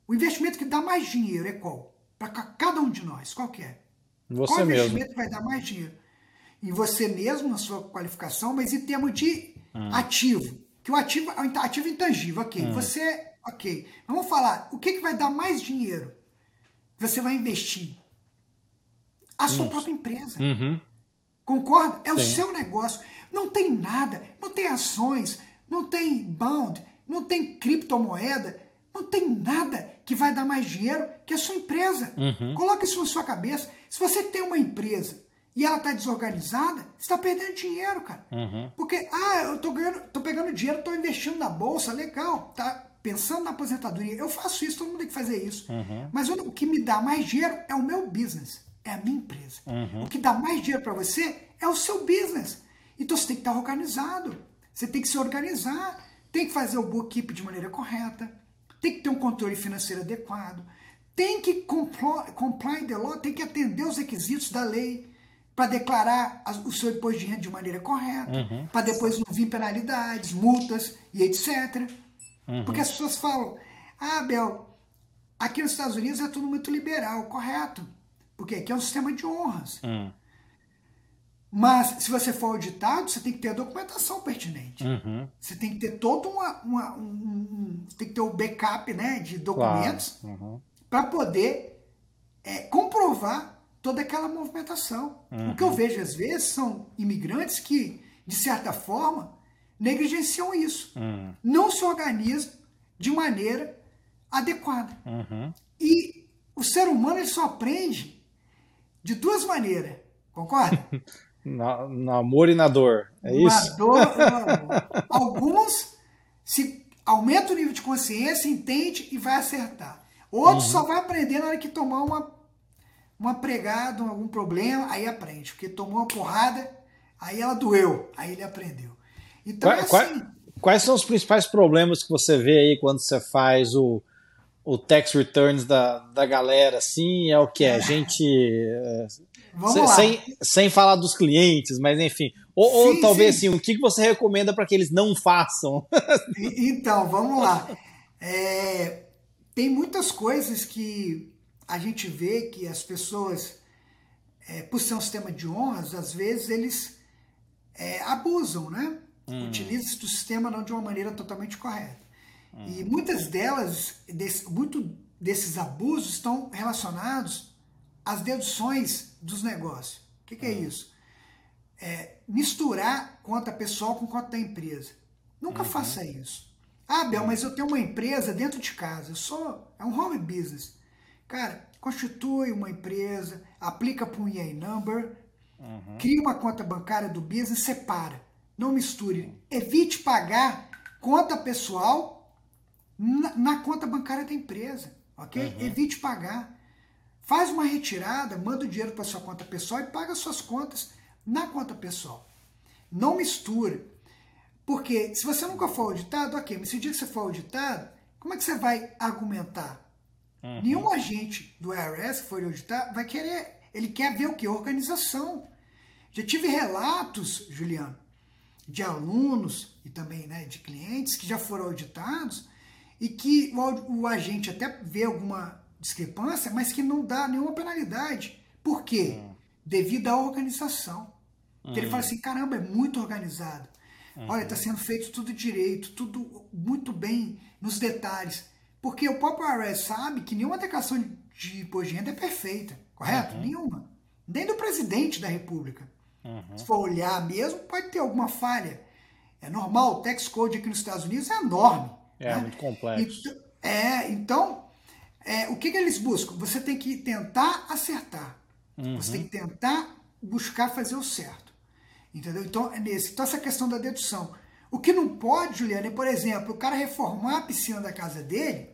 O investimento que dá mais dinheiro é qual? Para cada um de nós, qual que é? Você qual mesmo. investimento vai dar mais dinheiro? Em você mesmo, na sua qualificação, mas em termos de hum. ativo. Que o ativo é ativo intangível, ok. Hum. Você, ok. Vamos falar, o que, que vai dar mais dinheiro? Você vai investir. A sua própria empresa. Uhum. Concorda? É Sim. o seu negócio. Não tem nada, não tem ações, não tem bond, não tem criptomoeda, não tem nada que vai dar mais dinheiro que a sua empresa. Uhum. Coloque isso na sua cabeça. Se você tem uma empresa e ela está desorganizada, você está perdendo dinheiro, cara. Uhum. Porque, ah, eu tô, ganhando, tô pegando dinheiro, estou investindo na bolsa, legal, tá pensando na aposentadoria. Eu faço isso, todo mundo tem que fazer isso. Uhum. Mas o que me dá mais dinheiro é o meu business, é a minha empresa. Uhum. O que dá mais dinheiro para você é o seu business. Então você tem que estar organizado. Você tem que se organizar tem que fazer o bookkeep de maneira correta, tem que ter um controle financeiro adequado, tem que comply, comply the law, tem que atender os requisitos da lei para declarar o seu imposto de renda de maneira correta, uhum. para depois não vir penalidades, multas e etc. Uhum. Porque as pessoas falam, ah, Bel, aqui nos Estados Unidos é tudo muito liberal, correto. Porque aqui é um sistema de honras. Uhum. Mas se você for auditado, você tem que ter a documentação pertinente. Uhum. Você tem que ter todo uma, uma um, um, tem que ter o backup né, de documentos claro. uhum. para poder é, comprovar toda aquela movimentação. Uhum. O que eu uhum. vejo às vezes são imigrantes que, de certa forma, negligenciam isso. Uhum. Não se organizam de maneira adequada. Uhum. E o ser humano ele só aprende de duas maneiras. Concorda? Na, no amor e na dor. É na isso? Dor, Alguns se aumenta o nível de consciência, entende e vai acertar. Outros uhum. só vai aprender na hora que tomar uma, uma pregada, algum problema, aí aprende. Porque tomou uma porrada, aí ela doeu, aí ele aprendeu. Então quais, é assim. Quais são os principais problemas que você vê aí quando você faz o, o tax returns da, da galera, assim, é o que? É. A gente. Vamos sem, lá. Sem, sem falar dos clientes, mas enfim. Ou, sim, ou talvez sim. assim, o que você recomenda para que eles não façam? então, vamos lá. É, tem muitas coisas que a gente vê que as pessoas é, por ser um sistema de honras, às vezes eles é, abusam, né? Hum. Utilizam o sistema não de uma maneira totalmente correta. Hum. E muitas delas, desse, muito desses abusos estão relacionados às deduções dos negócios. O que, que é hum. isso? É, misturar conta pessoal com conta da empresa. Nunca uhum. faça isso. Ah, Bel, mas eu tenho uma empresa dentro de casa. Eu sou. É um home business. Cara, constitui uma empresa, aplica para um EA number, uhum. cria uma conta bancária do business, separa. Não misture. Evite pagar conta pessoal na, na conta bancária da empresa. Ok? Uhum. Evite pagar. Faz uma retirada, manda o dinheiro para sua conta pessoal e paga suas contas na conta pessoal. Não misture. Porque se você nunca for auditado, ok, mas se o dia que você for auditado, como é que você vai argumentar? Uhum. Nenhum agente do IRS que for auditar vai querer, ele quer ver o que? Organização. Já tive relatos, Juliano, de alunos e também né, de clientes que já foram auditados e que o, o agente até vê alguma discrepância, mas que não dá nenhuma penalidade. Por quê? Uhum. Devido à organização. Uhum. Ele fala assim, caramba, é muito organizado. Uhum. Olha, está sendo feito tudo direito, tudo muito bem nos detalhes. Porque o próprio IRS sabe que nenhuma declaração de imposto de renda é perfeita, correto? Uhum. Nenhuma. Nem do presidente da República. Uhum. Se for olhar mesmo, pode ter alguma falha. É normal, o tax code aqui nos Estados Unidos é enorme. É, né? muito complexo. Então, é, então é, o que, que, eles buscam? Você tem que tentar acertar. Você tem que tentar buscar fazer o certo. Entendeu? Então, é nesse. Então, essa questão da dedução. O que não pode, Juliana, é, por exemplo, o cara reformar a piscina da casa dele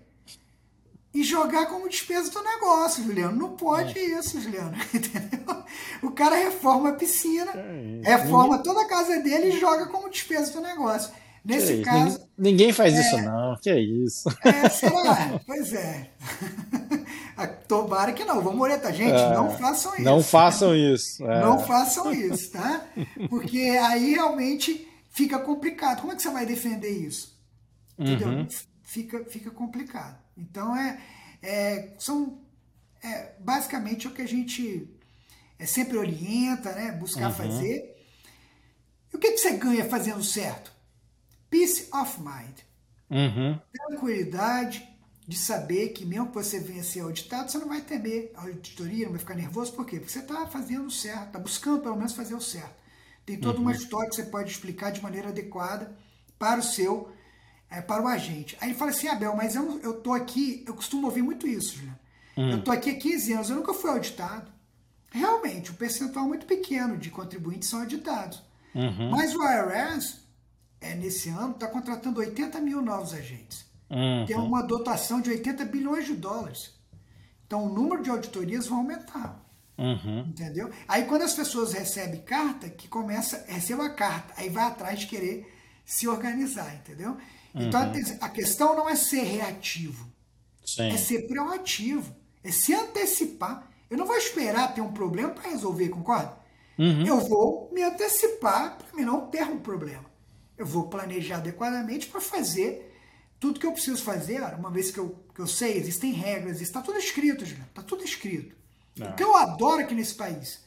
e jogar como despesa do negócio, Juliano. Não pode é. isso, Juliano. Entendeu? O cara reforma a piscina, é reforma toda a casa dele e joga como despesa do negócio. Nesse caso. Ninguém faz é, isso, não. Que é isso? É, será? pois é. Tomara que não. Vamos orientar. Gente, é, não façam isso. Não façam isso. É. Não façam isso, tá? Porque aí realmente fica complicado. Como é que você vai defender isso? Entendeu? Uhum. Fica, fica complicado. Então, é, é são é, basicamente o que a gente é, sempre orienta, né? Buscar uhum. fazer. E o que, que você ganha fazendo certo? Peace of mind. Uhum. Tranquilidade de saber que mesmo que você venha ser auditado, você não vai temer a auditoria, não vai ficar nervoso. Por quê? Porque você está fazendo o certo, está buscando pelo menos fazer o certo. Tem toda uhum. uma história que você pode explicar de maneira adequada para o seu, é, para o agente. Aí ele fala assim, Abel, mas eu, eu tô aqui, eu costumo ouvir muito isso, Juliano. Uhum. Eu tô aqui há 15 anos, eu nunca fui auditado. Realmente, um percentual muito pequeno de contribuintes são auditados. Uhum. Mas o IRS, é, nesse ano, está contratando 80 mil novos agentes. Uhum. Tem uma dotação de 80 bilhões de dólares. Então o número de auditorias vai aumentar. Uhum. Entendeu? Aí quando as pessoas recebem carta, que começa, receba a carta, aí vai atrás de querer se organizar, entendeu? Então uhum. a questão não é ser reativo, Sim. é ser proativo, é se antecipar. Eu não vou esperar ter um problema para resolver, concorda? Uhum. Eu vou me antecipar para não ter um problema. Eu vou planejar adequadamente para fazer tudo que eu preciso fazer, uma vez que eu, que eu sei, existem regras, está tudo escrito, Juliano, está tudo escrito. Não. O que eu adoro aqui nesse país,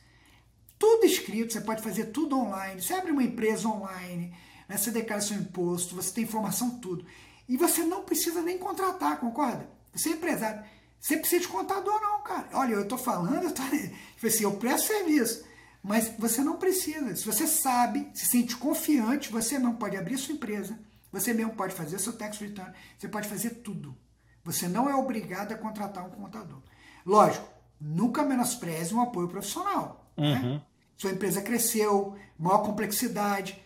tudo escrito, você pode fazer tudo online, você abre uma empresa online, né, você declara seu imposto, você tem informação, tudo. E você não precisa nem contratar, concorda? Você é empresário. Você precisa de contador, não, cara. Olha, eu estou falando, eu, tô, tipo assim, eu presto serviço. Mas você não precisa. Se você sabe, se sente confiante, você não pode abrir sua empresa, você mesmo pode fazer seu tax return, você pode fazer tudo. Você não é obrigado a contratar um contador. Lógico, nunca menospreze um apoio profissional. Né? Uhum. Né? Sua empresa cresceu, maior complexidade,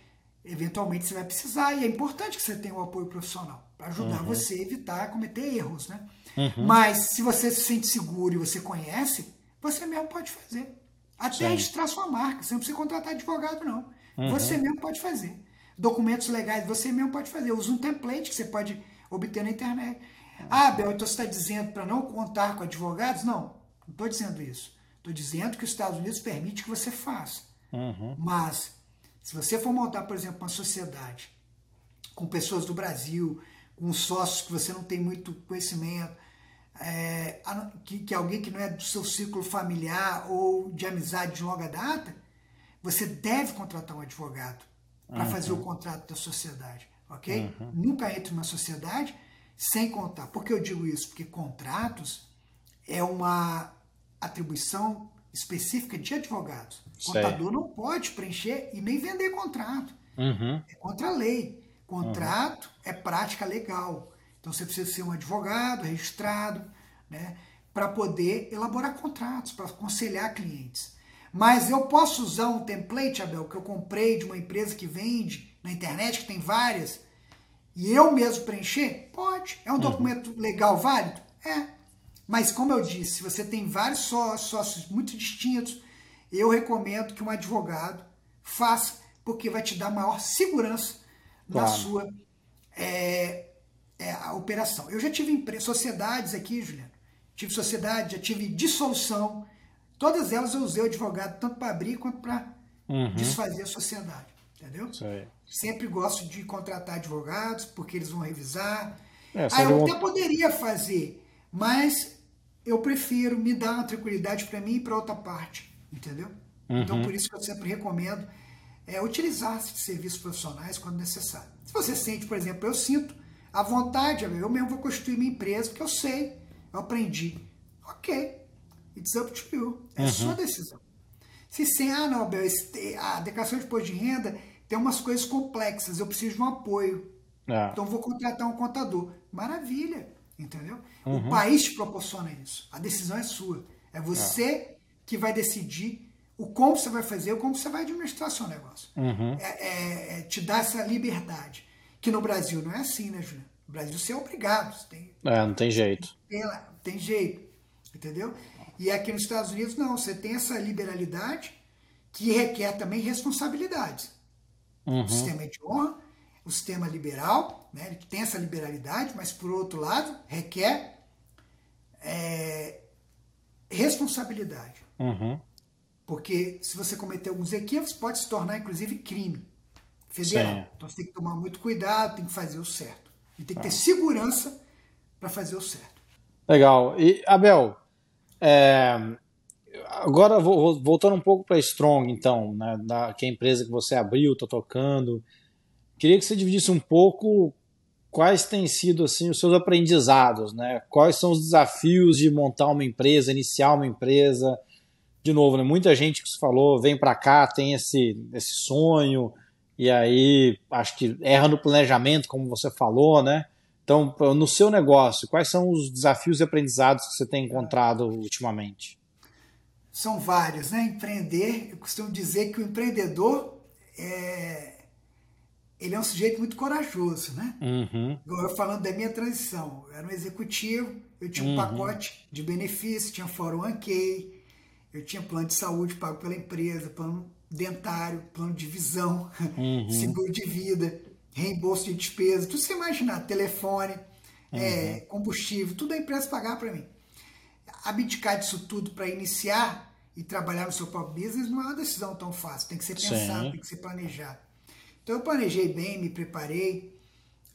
eventualmente você vai precisar, e é importante que você tenha um apoio profissional para ajudar uhum. você a evitar cometer erros. Né? Uhum. Mas se você se sente seguro e você conhece, você mesmo pode fazer. Até Sim. registrar sua marca, você não precisa contratar advogado, não. Uhum. Você mesmo pode fazer documentos legais você mesmo pode fazer. Usa um template que você pode obter na internet. Ah, Bel, então você está dizendo para não contar com advogados? Não, não estou dizendo isso. Estou dizendo que os Estados Unidos permite que você faça. Uhum. Mas, se você for montar, por exemplo, uma sociedade com pessoas do Brasil, com sócios que você não tem muito conhecimento, é, que, que alguém que não é do seu círculo familiar ou de amizade de longa data, você deve contratar um advogado para uhum. fazer o contrato da sociedade, ok? Uhum. Nunca entre numa sociedade sem contar. Por que eu digo isso? Porque contratos é uma atribuição específica de advogados. O contador não pode preencher e nem vender contrato. Uhum. É contra a lei. Contrato é prática legal. Então você precisa ser um advogado registrado, né, para poder elaborar contratos, para aconselhar clientes. Mas eu posso usar um template, Abel, que eu comprei de uma empresa que vende na internet, que tem várias, e eu mesmo preencher? Pode. É um uhum. documento legal, válido? É. Mas, como eu disse, você tem vários sócios, sócios muito distintos, eu recomendo que um advogado faça, porque vai te dar maior segurança claro. na sua é, é, operação. Eu já tive sociedades aqui, Juliano. Tive sociedade, já tive dissolução. Todas elas eu usei o advogado tanto para abrir quanto para uhum. desfazer a sociedade. Entendeu? Sempre gosto de contratar advogados, porque eles vão revisar. É, ah, eu até poderia fazer, mas eu prefiro me dar uma tranquilidade para mim e para outra parte. Entendeu? Uhum. Então, por isso que eu sempre recomendo é, utilizar-se de serviços profissionais quando necessário. Se você sente, por exemplo, eu sinto a vontade, eu mesmo vou constituir minha empresa, porque eu sei, eu aprendi. Ok, it's up to you. É uhum. sua decisão. Se sim, ah, não, Bel, a declaração de imposto de renda tem umas coisas complexas, eu preciso de um apoio. É. Então vou contratar um contador. Maravilha, entendeu? Uhum. O país te proporciona isso. A decisão é sua. É você é. que vai decidir o como você vai fazer, o como você vai administrar seu negócio. Uhum. É, é, é, te dá essa liberdade. Que no Brasil não é assim, né, Juliano? No Brasil você é obrigado. Você tem, é, não tem jeito. Tem, tem jeito. Entendeu? E aqui nos Estados Unidos, não. Você tem essa liberalidade que requer também responsabilidades. Uhum. O sistema é de honra, o sistema liberal, né, ele tem essa liberalidade, mas por outro lado requer é, responsabilidade. Uhum. Porque se você cometer alguns equívocos, pode se tornar inclusive crime federal. Sim. Então você tem que tomar muito cuidado, tem que fazer o certo. E tem que ter ah. segurança para fazer o certo. Legal. E, Abel, é, agora voltando um pouco para Strong, então, né, da, que é a empresa que você abriu, está tocando, queria que você dividisse um pouco quais têm sido assim os seus aprendizados, né? Quais são os desafios de montar uma empresa, iniciar uma empresa? De novo, né, muita gente que você falou vem para cá, tem esse, esse sonho e aí acho que erra no planejamento, como você falou, né? Então, no seu negócio, quais são os desafios e aprendizados que você tem encontrado ultimamente? são vários, né? Empreender, eu costumo dizer que o empreendedor é, ele é um sujeito muito corajoso, né? Uhum. Eu falando da minha transição, eu era um executivo, eu tinha um uhum. pacote de benefícios, tinha fórum 1K, eu tinha plano de saúde pago pela empresa, plano dentário, plano de visão, uhum. seguro de vida, reembolso de despesa, tudo você imaginar, telefone, é, uhum. combustível, tudo a empresa pagava para mim abdicar disso tudo para iniciar e trabalhar no seu próprio business não é uma decisão tão fácil. Tem que ser pensado, Sim. tem que ser planejado. Então eu planejei bem, me preparei,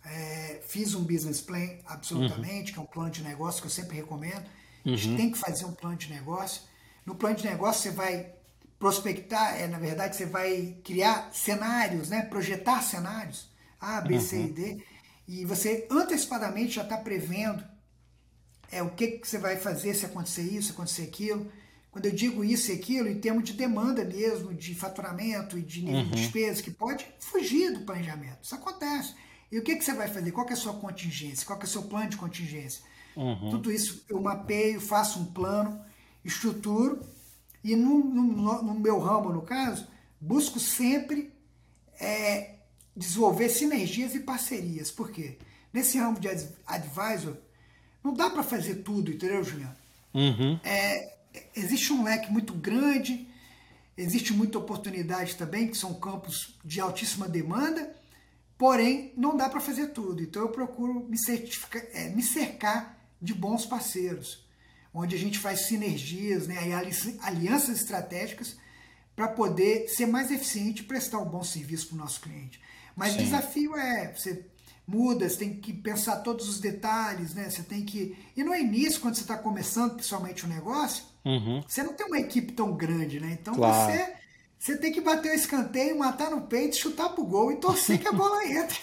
é, fiz um business plan, absolutamente, uhum. que é um plano de negócio que eu sempre recomendo. A gente uhum. tem que fazer um plano de negócio. No plano de negócio você vai prospectar, é, na verdade você vai criar cenários, né? projetar cenários, A, B, C e uhum. D, e você antecipadamente já está prevendo é o que, que você vai fazer se acontecer isso, se acontecer aquilo. Quando eu digo isso e aquilo, em termos de demanda mesmo, de faturamento e de nível uhum. de despesa, que pode fugir do planejamento. Isso acontece. E o que, que você vai fazer? Qual é a sua contingência? Qual é o seu plano de contingência? Uhum. Tudo isso eu mapeio, faço um plano, estruturo e no, no, no meu ramo, no caso, busco sempre é, desenvolver sinergias e parcerias. Por quê? Nesse ramo de advisor, não dá para fazer tudo, entendeu, Juliano? Uhum. É, existe um leque muito grande, existe muita oportunidade também, que são campos de altíssima demanda, porém não dá para fazer tudo. Então eu procuro me, é, me cercar de bons parceiros, onde a gente faz sinergias, né, alianças estratégicas para poder ser mais eficiente e prestar um bom serviço para o nosso cliente. Mas o desafio é você muda, você tem que pensar todos os detalhes, né? Você tem que. E no início, quando você está começando, principalmente o negócio, uhum. você não tem uma equipe tão grande, né? Então claro. você, você tem que bater o escanteio, matar no peito, chutar pro gol e torcer que a bola entre.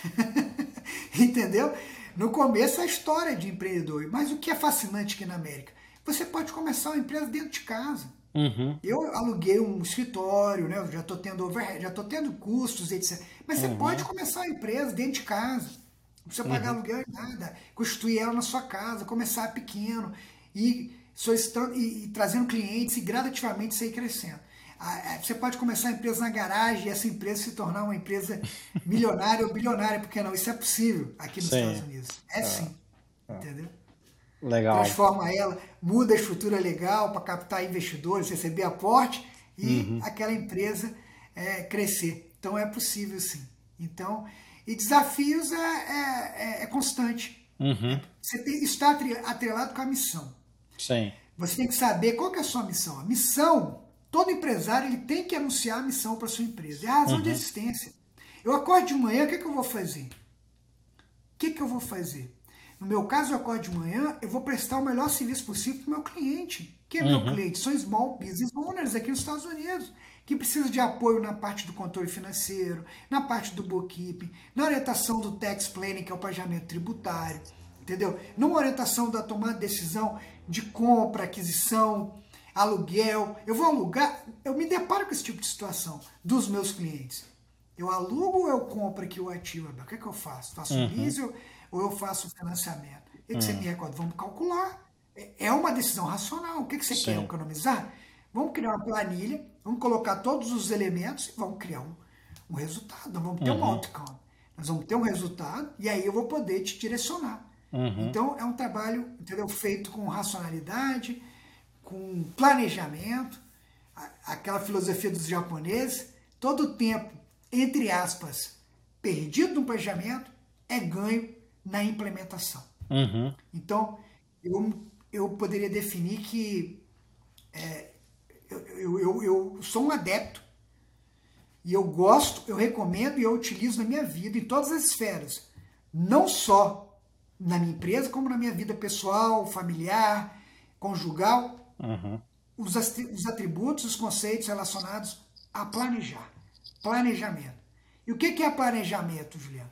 Entendeu? No começo é a história de empreendedor. Mas o que é fascinante aqui na América? Você pode começar uma empresa dentro de casa. Uhum. Eu aluguei um escritório, né? Eu já estou tendo já tô tendo custos, etc. Mas você uhum. pode começar a empresa dentro de casa. Não precisa pagar uhum. aluguel nada. Constituir ela na sua casa, começar pequeno e, solicitando, e, e trazendo clientes e gradativamente sair crescendo. Você pode começar a empresa na garagem e essa empresa se tornar uma empresa milionária ou bilionária, porque não? Isso é possível aqui nos sim. Estados Unidos. É, é. sim. É. Entendeu? Legal. Transforma ela, muda a estrutura legal para captar investidores, receber aporte e uhum. aquela empresa é, crescer. Então é possível sim. Então, e desafios é, é, é, é constante. Uhum. Você tem, está atrelado com a missão. Sim. Você tem que saber qual que é a sua missão. A missão, todo empresário ele tem que anunciar a missão para sua empresa. É a razão uhum. de existência. Eu acordo de manhã, o que, é que eu vou fazer? O que, é que eu vou fazer? No meu caso, eu acordo de manhã, eu vou prestar o melhor serviço possível para o meu cliente. Quem é uhum. meu cliente? São small business owners aqui nos Estados Unidos, que precisam de apoio na parte do controle financeiro, na parte do bookkeeping, na orientação do tax planning, que é o planejamento tributário, entendeu? Numa orientação da tomada de decisão de compra, aquisição, aluguel. Eu vou alugar, eu me deparo com esse tipo de situação dos meus clientes. Eu alugo ou eu compro aqui o ativo? O que é que eu faço? Faço uhum. lease ou eu faço financiamento? E que hum. você me recorda? Vamos calcular. É, é uma decisão racional. O que, que você Sim. quer economizar? Vamos criar uma planilha, vamos colocar todos os elementos e vamos criar um, um resultado. Vamos ter uhum. um outcome. Nós vamos ter um resultado e aí eu vou poder te direcionar. Uhum. Então é um trabalho entendeu? feito com racionalidade, com planejamento, aquela filosofia dos japoneses, todo o tempo, entre aspas, perdido no planejamento é ganho na implementação. Uhum. Então, eu, eu poderia definir que é, eu, eu, eu, sou um adepto e eu gosto, eu recomendo e eu utilizo na minha vida, em todas as esferas. Não só na minha empresa, como na minha vida pessoal, familiar, conjugal. Uhum. Os, os atributos, os conceitos relacionados a planejar. Planejamento. E o que é planejamento, Juliano?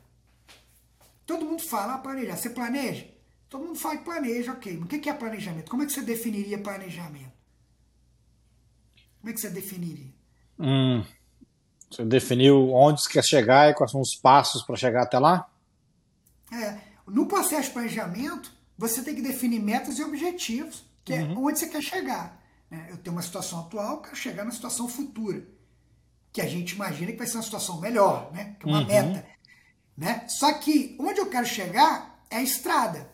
Todo mundo fala ah, planejar. Você planeja? Todo mundo fala que planeja, ok. Mas o que é planejamento? Como é que você definiria planejamento? Como é que você definiria? Hum, você definiu onde você quer chegar e quais são os passos para chegar até lá? É, no processo de planejamento, você tem que definir metas e objetivos, que é uhum. onde você quer chegar. Né? Eu tenho uma situação atual, quero chegar na situação futura, que a gente imagina que vai ser uma situação melhor, né? que é uma uhum. meta. Né? Só que onde eu quero chegar é a estrada.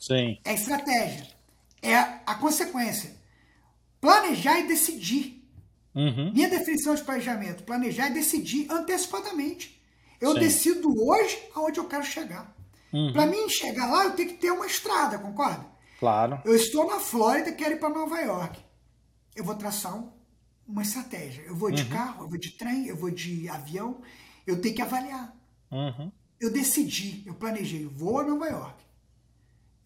Sim. É a estratégia. É a consequência. Planejar e decidir. Uhum. Minha definição de planejamento: planejar e decidir antecipadamente. Eu Sim. decido hoje aonde eu quero chegar. Uhum. Para mim chegar lá, eu tenho que ter uma estrada, concorda? Claro. Eu estou na Flórida e quero ir para Nova York. Eu vou traçar um, uma estratégia. Eu vou de uhum. carro, eu vou de trem, eu vou de avião. Eu tenho que avaliar. Uhum eu decidi, eu planejei, vou a Nova York.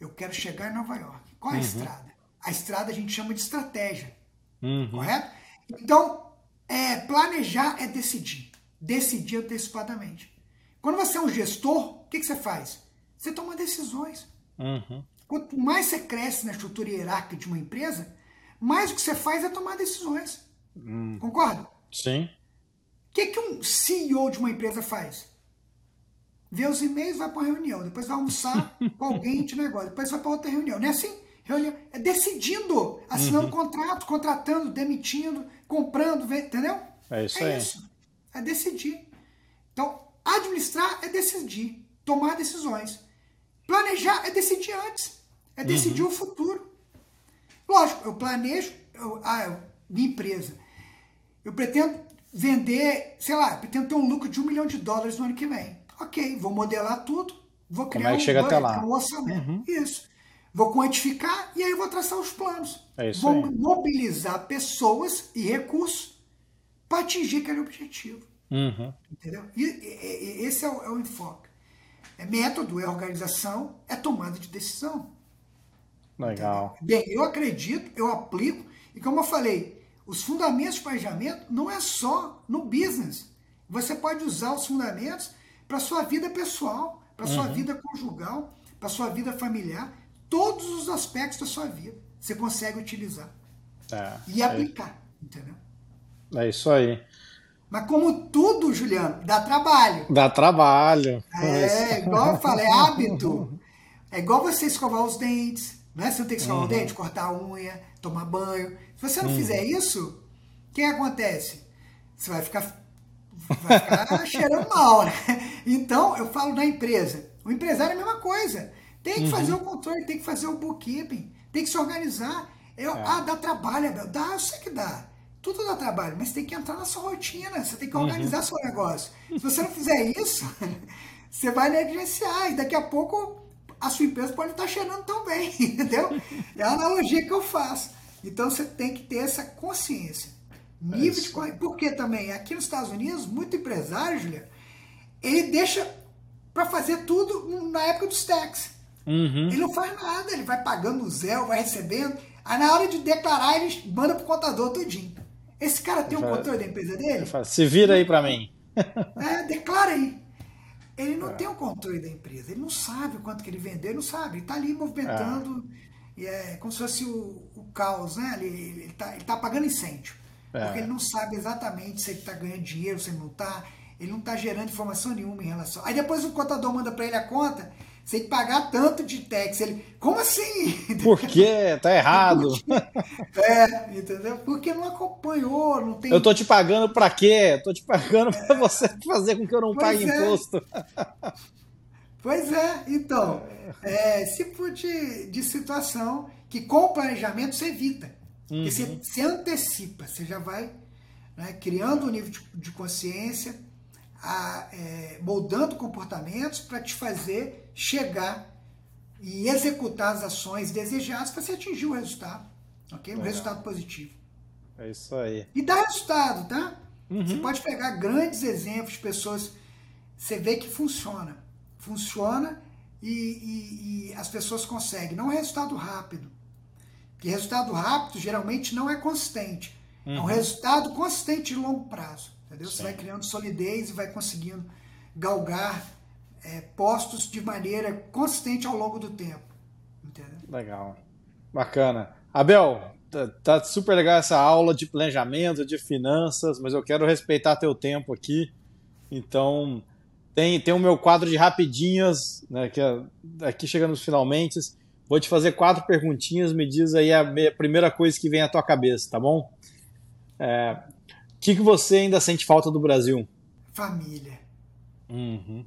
Eu quero chegar em Nova York. Qual é a uhum. estrada? A estrada a gente chama de estratégia. Uhum. Correto? Então, é, planejar é decidir. Decidir antecipadamente. Quando você é um gestor, o que, que você faz? Você toma decisões. Uhum. Quanto mais você cresce na estrutura hierárquica de uma empresa, mais o que você faz é tomar decisões. Hum. Concorda? Sim. O que, que um CEO de uma empresa faz? Vê os e-mails, vai para uma reunião, depois vai almoçar com alguém de negócio, depois vai para outra reunião. Não é assim? Reunião. É decidindo, assinando uhum. contrato, contratando, demitindo, comprando, entendeu? É isso é aí. Isso. É decidir. Então, administrar é decidir, tomar decisões. Planejar é decidir antes. É decidir uhum. o futuro. Lógico, eu planejo, eu, ah, eu, minha empresa. Eu pretendo vender, sei lá, pretendo ter um lucro de um milhão de dólares no ano que vem. Ok, vou modelar tudo, vou criar Como é que chega um, até lá? um orçamento. Uhum. Isso. Vou quantificar e aí vou traçar os planos. É isso vou aí. mobilizar pessoas e recursos para atingir aquele objetivo. Uhum. Entendeu? E, e, esse é o, é o, enfoque. é método, é organização, é tomada de decisão. Legal. Bem, eu acredito, eu aplico, e como eu falei, os fundamentos de planejamento não é só no business. Você pode usar os fundamentos para sua vida pessoal, para sua uhum. vida conjugal, para sua vida familiar, todos os aspectos da sua vida. Você consegue utilizar é, e aplicar, é. entendeu? É isso aí. Mas como tudo, Juliano, dá trabalho. Dá trabalho. É, igual eu falei, é hábito. É igual você escovar os dentes, né? Você não tem que escovar uhum. o dente, cortar a unha, tomar banho. Se você não uhum. fizer isso, o que acontece? Você vai ficar, vai ficar cheirando mal, né? Então, eu falo da empresa. O empresário é a mesma coisa. Tem que uhum. fazer o controle, tem que fazer o bookkeeping, tem que se organizar. Eu, é. Ah, dá trabalho, Abel. Dá, eu sei que dá. Tudo dá trabalho, mas tem que entrar na sua rotina, você tem que organizar uhum. seu negócio. Se você não fizer isso, você vai negligenciar e daqui a pouco a sua empresa pode estar cheirando tão bem, entendeu? É a analogia que eu faço. Então você tem que ter essa consciência. Nível é de Porque também aqui nos Estados Unidos, muito empresário, Julia, ele deixa para fazer tudo na época dos taxes. Uhum. Ele não faz nada, ele vai pagando o zero, vai recebendo. Aí na hora de declarar, ele manda pro contador tudinho. Esse cara tem um falo, controle da empresa dele? Falo, Se vira aí para mim. É, declara aí. Ele não é. tem o um controle da empresa, ele não sabe o quanto que ele vendeu, ele não sabe. Ele está ali movimentando, é. e é como se fosse o, o caos, né? Ele, está ele tá pagando incêndio. É. Porque ele não sabe exatamente se ele está ganhando dinheiro, se ele não está. Ele não está gerando informação nenhuma em relação. Aí depois o contador manda para ele a conta, você tem que pagar tanto de tax. Ele, como assim? Por quê? Tá errado. É, entendeu? Porque não acompanhou, não tem. Eu tô te pagando para quê? Tô te pagando é. para você fazer com que eu não pois pague é. imposto. Pois é, então, é, esse tipo de, de situação que com o planejamento você evita. Uhum. Você se antecipa, você já vai né, criando um nível de, de consciência, a, é, moldando comportamentos para te fazer chegar e executar as ações desejadas para você atingir o resultado, ok? Um Legal. resultado positivo. É isso aí. E dá resultado, tá? Uhum. Você pode pegar grandes exemplos de pessoas, você vê que funciona. Funciona e, e, e as pessoas conseguem. Não é um resultado rápido. Porque resultado rápido geralmente não é consistente. Uhum. É um uhum. resultado consistente de longo prazo. Entendeu? Sim. Você vai criando solidez e vai conseguindo galgar é, postos de maneira consistente ao longo do tempo. Entendeu? Legal. Bacana. Abel, tá, tá super legal essa aula de planejamento, de finanças, mas eu quero respeitar teu tempo aqui. Então, tem, tem o meu quadro de rapidinhas, né, que é, aqui chegando finalmente. Vou te fazer quatro perguntinhas, me diz aí a primeira coisa que vem à tua cabeça, tá bom? É, o que, que você ainda sente falta do Brasil? Família. Uhum.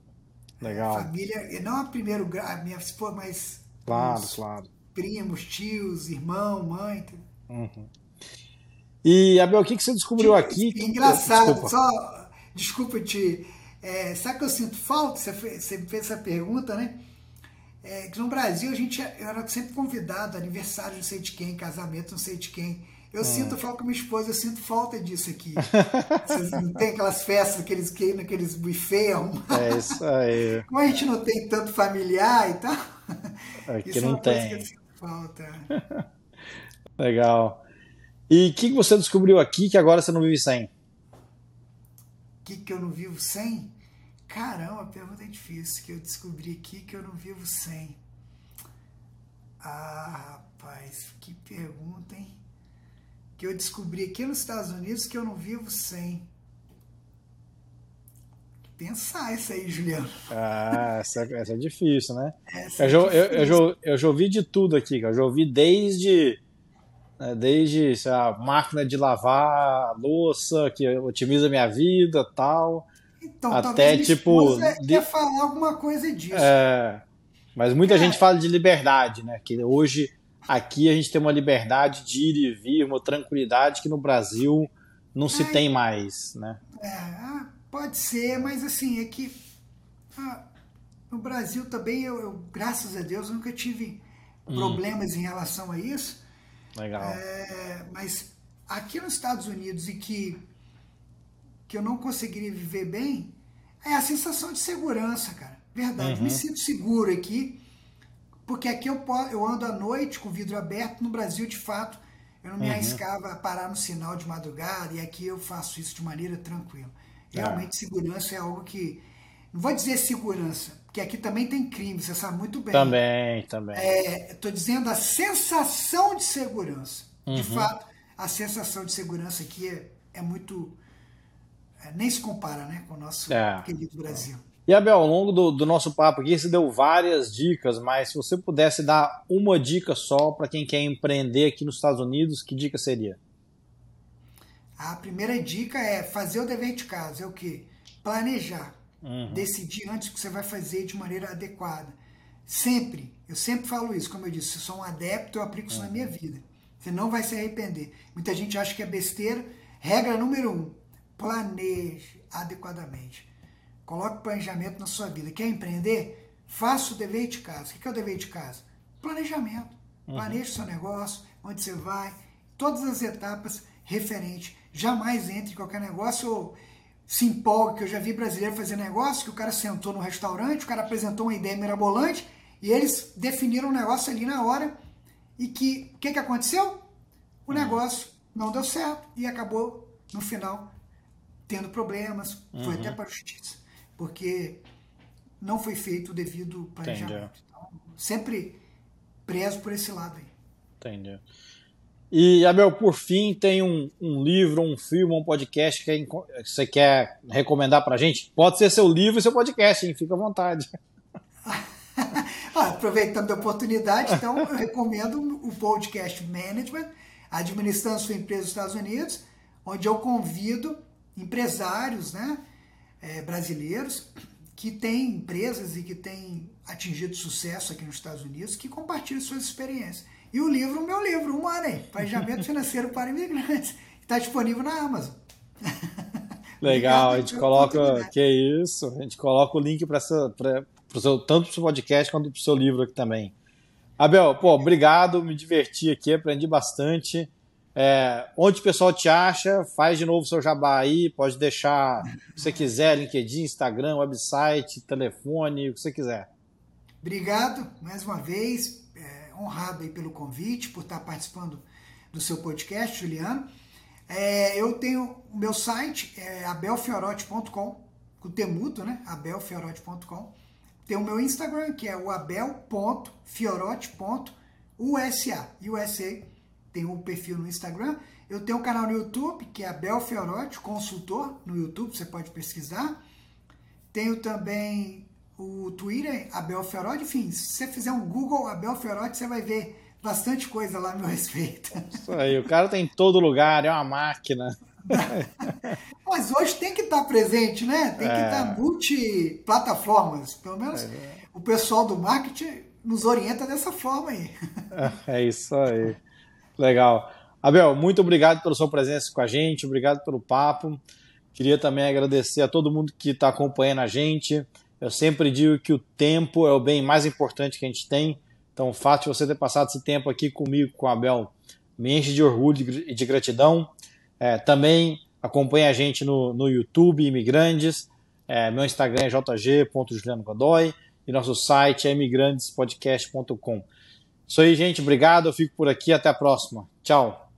Legal. família, não a primeiro grau, minha esposa, mas. Claro, claro. Primos, tios, irmão, mãe. Uhum. E, Abel, o que, que você descobriu tipo, aqui? Engraçado, desculpa. só. Desculpa te. É, sabe que eu sinto falta? Você você fez essa pergunta, né? É, que no Brasil a gente eu era sempre convidado, aniversário não sei de quem, casamento não sei de quem. Eu hum. sinto, eu falo com minha esposa, eu sinto falta disso aqui. Vocês não tem aquelas festas, naqueles, naqueles buffet É isso aí. Como a gente não tem tanto familiar e tal. Aqui isso não é uma tem. Coisa que eu sinto falta. Legal. E o que, que você descobriu aqui que agora você não vive sem? O que, que eu não vivo sem? Caramba, a pergunta é difícil. Que eu descobri aqui que eu não vivo sem. Ah, rapaz, que pergunta, hein? que eu descobri aqui nos Estados Unidos que eu não vivo sem. Pensar isso aí, Juliano. Ah, essa, essa é difícil, né? Essa eu, é já, eu, eu, já, eu já ouvi de tudo aqui, eu já ouvi desde né, desde a máquina de lavar louça que otimiza minha vida tal então, até tipo de... falar alguma coisa disso é, mas muita é. gente fala de liberdade né que hoje Aqui a gente tem uma liberdade de ir e vir, uma tranquilidade que no Brasil não se é, tem mais, né? É, ah, pode ser, mas assim, é que ah, no Brasil também, eu, eu, graças a Deus, nunca tive hum. problemas em relação a isso. Legal. É, mas aqui nos Estados Unidos e que, que eu não conseguiria viver bem, é a sensação de segurança, cara. verdade. Uhum. Me sinto seguro aqui, porque aqui eu, eu ando à noite com o vidro aberto. No Brasil, de fato, eu não me uhum. arriscava a parar no sinal de madrugada, e aqui eu faço isso de maneira tranquila. É. Realmente, segurança é algo que. Não vou dizer segurança, porque aqui também tem crime, você sabe muito bem. Também, também. Estou é, dizendo a sensação de segurança. Uhum. De fato, a sensação de segurança aqui é, é muito. É, nem se compara né, com o nosso é. querido Brasil. E Abel, ao longo do, do, nosso papo aqui, você deu várias dicas, mas se você pudesse dar uma dica só para quem quer empreender aqui nos Estados Unidos, que dica seria? A primeira dica é fazer o dever de casa. É o que? Planejar. Uhum. Decidir antes o que você vai fazer de maneira adequada. Sempre, eu sempre falo isso, como eu disse, se sou um adepto, eu aplico isso uhum. na minha vida. Você não vai se arrepender. Muita gente acha que é besteira. Regra número um: planeje adequadamente. Coloque planejamento na sua vida. Quer empreender? Faça o dever de casa. O que é o dever de casa? Planejamento. Uhum. Planeje o seu negócio, onde você vai, todas as etapas referentes. Jamais entre em qualquer negócio ou se empolgue, que eu já vi brasileiro fazer negócio, que o cara sentou no restaurante, o cara apresentou uma ideia mirabolante e eles definiram o negócio ali na hora e que o que, que aconteceu? O uhum. negócio não deu certo e acabou, no final, tendo problemas, foi uhum. até para a justiça porque não foi feito o devido planejamento. Então, sempre prezo por esse lado aí. Entendi. E, Abel, por fim, tem um, um livro, um filme, um podcast que você quer recomendar para a gente? Pode ser seu livro e seu podcast, hein? Fica à vontade. Aproveitando a oportunidade, então, eu recomendo o podcast Management, Administrando Sua Empresa nos Estados Unidos, onde eu convido empresários, né? é, brasileiros que têm empresas e que têm atingido sucesso aqui nos Estados Unidos que compartilham suas experiências. E o livro, o meu livro, o Money, Planejamento Financeiro para Imigrantes, está disponível na Amazon. Legal, a gente coloca, que isso, a gente coloca o link para tanto para o seu podcast quanto para o seu livro aqui também. Abel, pô, obrigado, me diverti aqui, aprendi bastante. É, onde o pessoal te acha, faz de novo seu jabá aí, pode deixar o que você quiser, LinkedIn, Instagram, website, telefone, o que você quiser. Obrigado mais uma vez, é, honrado aí pelo convite, por estar participando do seu podcast, Juliano. É, eu tenho o meu site, é abelfiorote.com, com temuto, né? abelfiorote.com. Tem o meu Instagram, que é o abel.fiorote.usa, USA tem um perfil no Instagram. Eu tenho um canal no YouTube, que é Abel Fiorotti, consultor no YouTube, você pode pesquisar. Tenho também o Twitter, Abel Fiorotti. Enfim, se você fizer um Google Abel Fiorotti, você vai ver bastante coisa lá a meu respeito. Isso aí, o cara tem tá todo lugar, é uma máquina. Mas hoje tem que estar presente, né? Tem que é. estar multiplataformas. Pelo menos é. o pessoal do marketing nos orienta dessa forma aí. É isso aí. Legal. Abel, muito obrigado pela sua presença com a gente, obrigado pelo papo. Queria também agradecer a todo mundo que está acompanhando a gente. Eu sempre digo que o tempo é o bem mais importante que a gente tem. Então, o fato de você ter passado esse tempo aqui comigo, com a Abel, me enche de orgulho e de gratidão. É, também acompanhe a gente no, no YouTube, Imigrantes. É, meu Instagram é jg.julianogodoy e nosso site é imigrantespodcast.com. Isso aí, gente. Obrigado. Eu fico por aqui. Até a próxima. Tchau.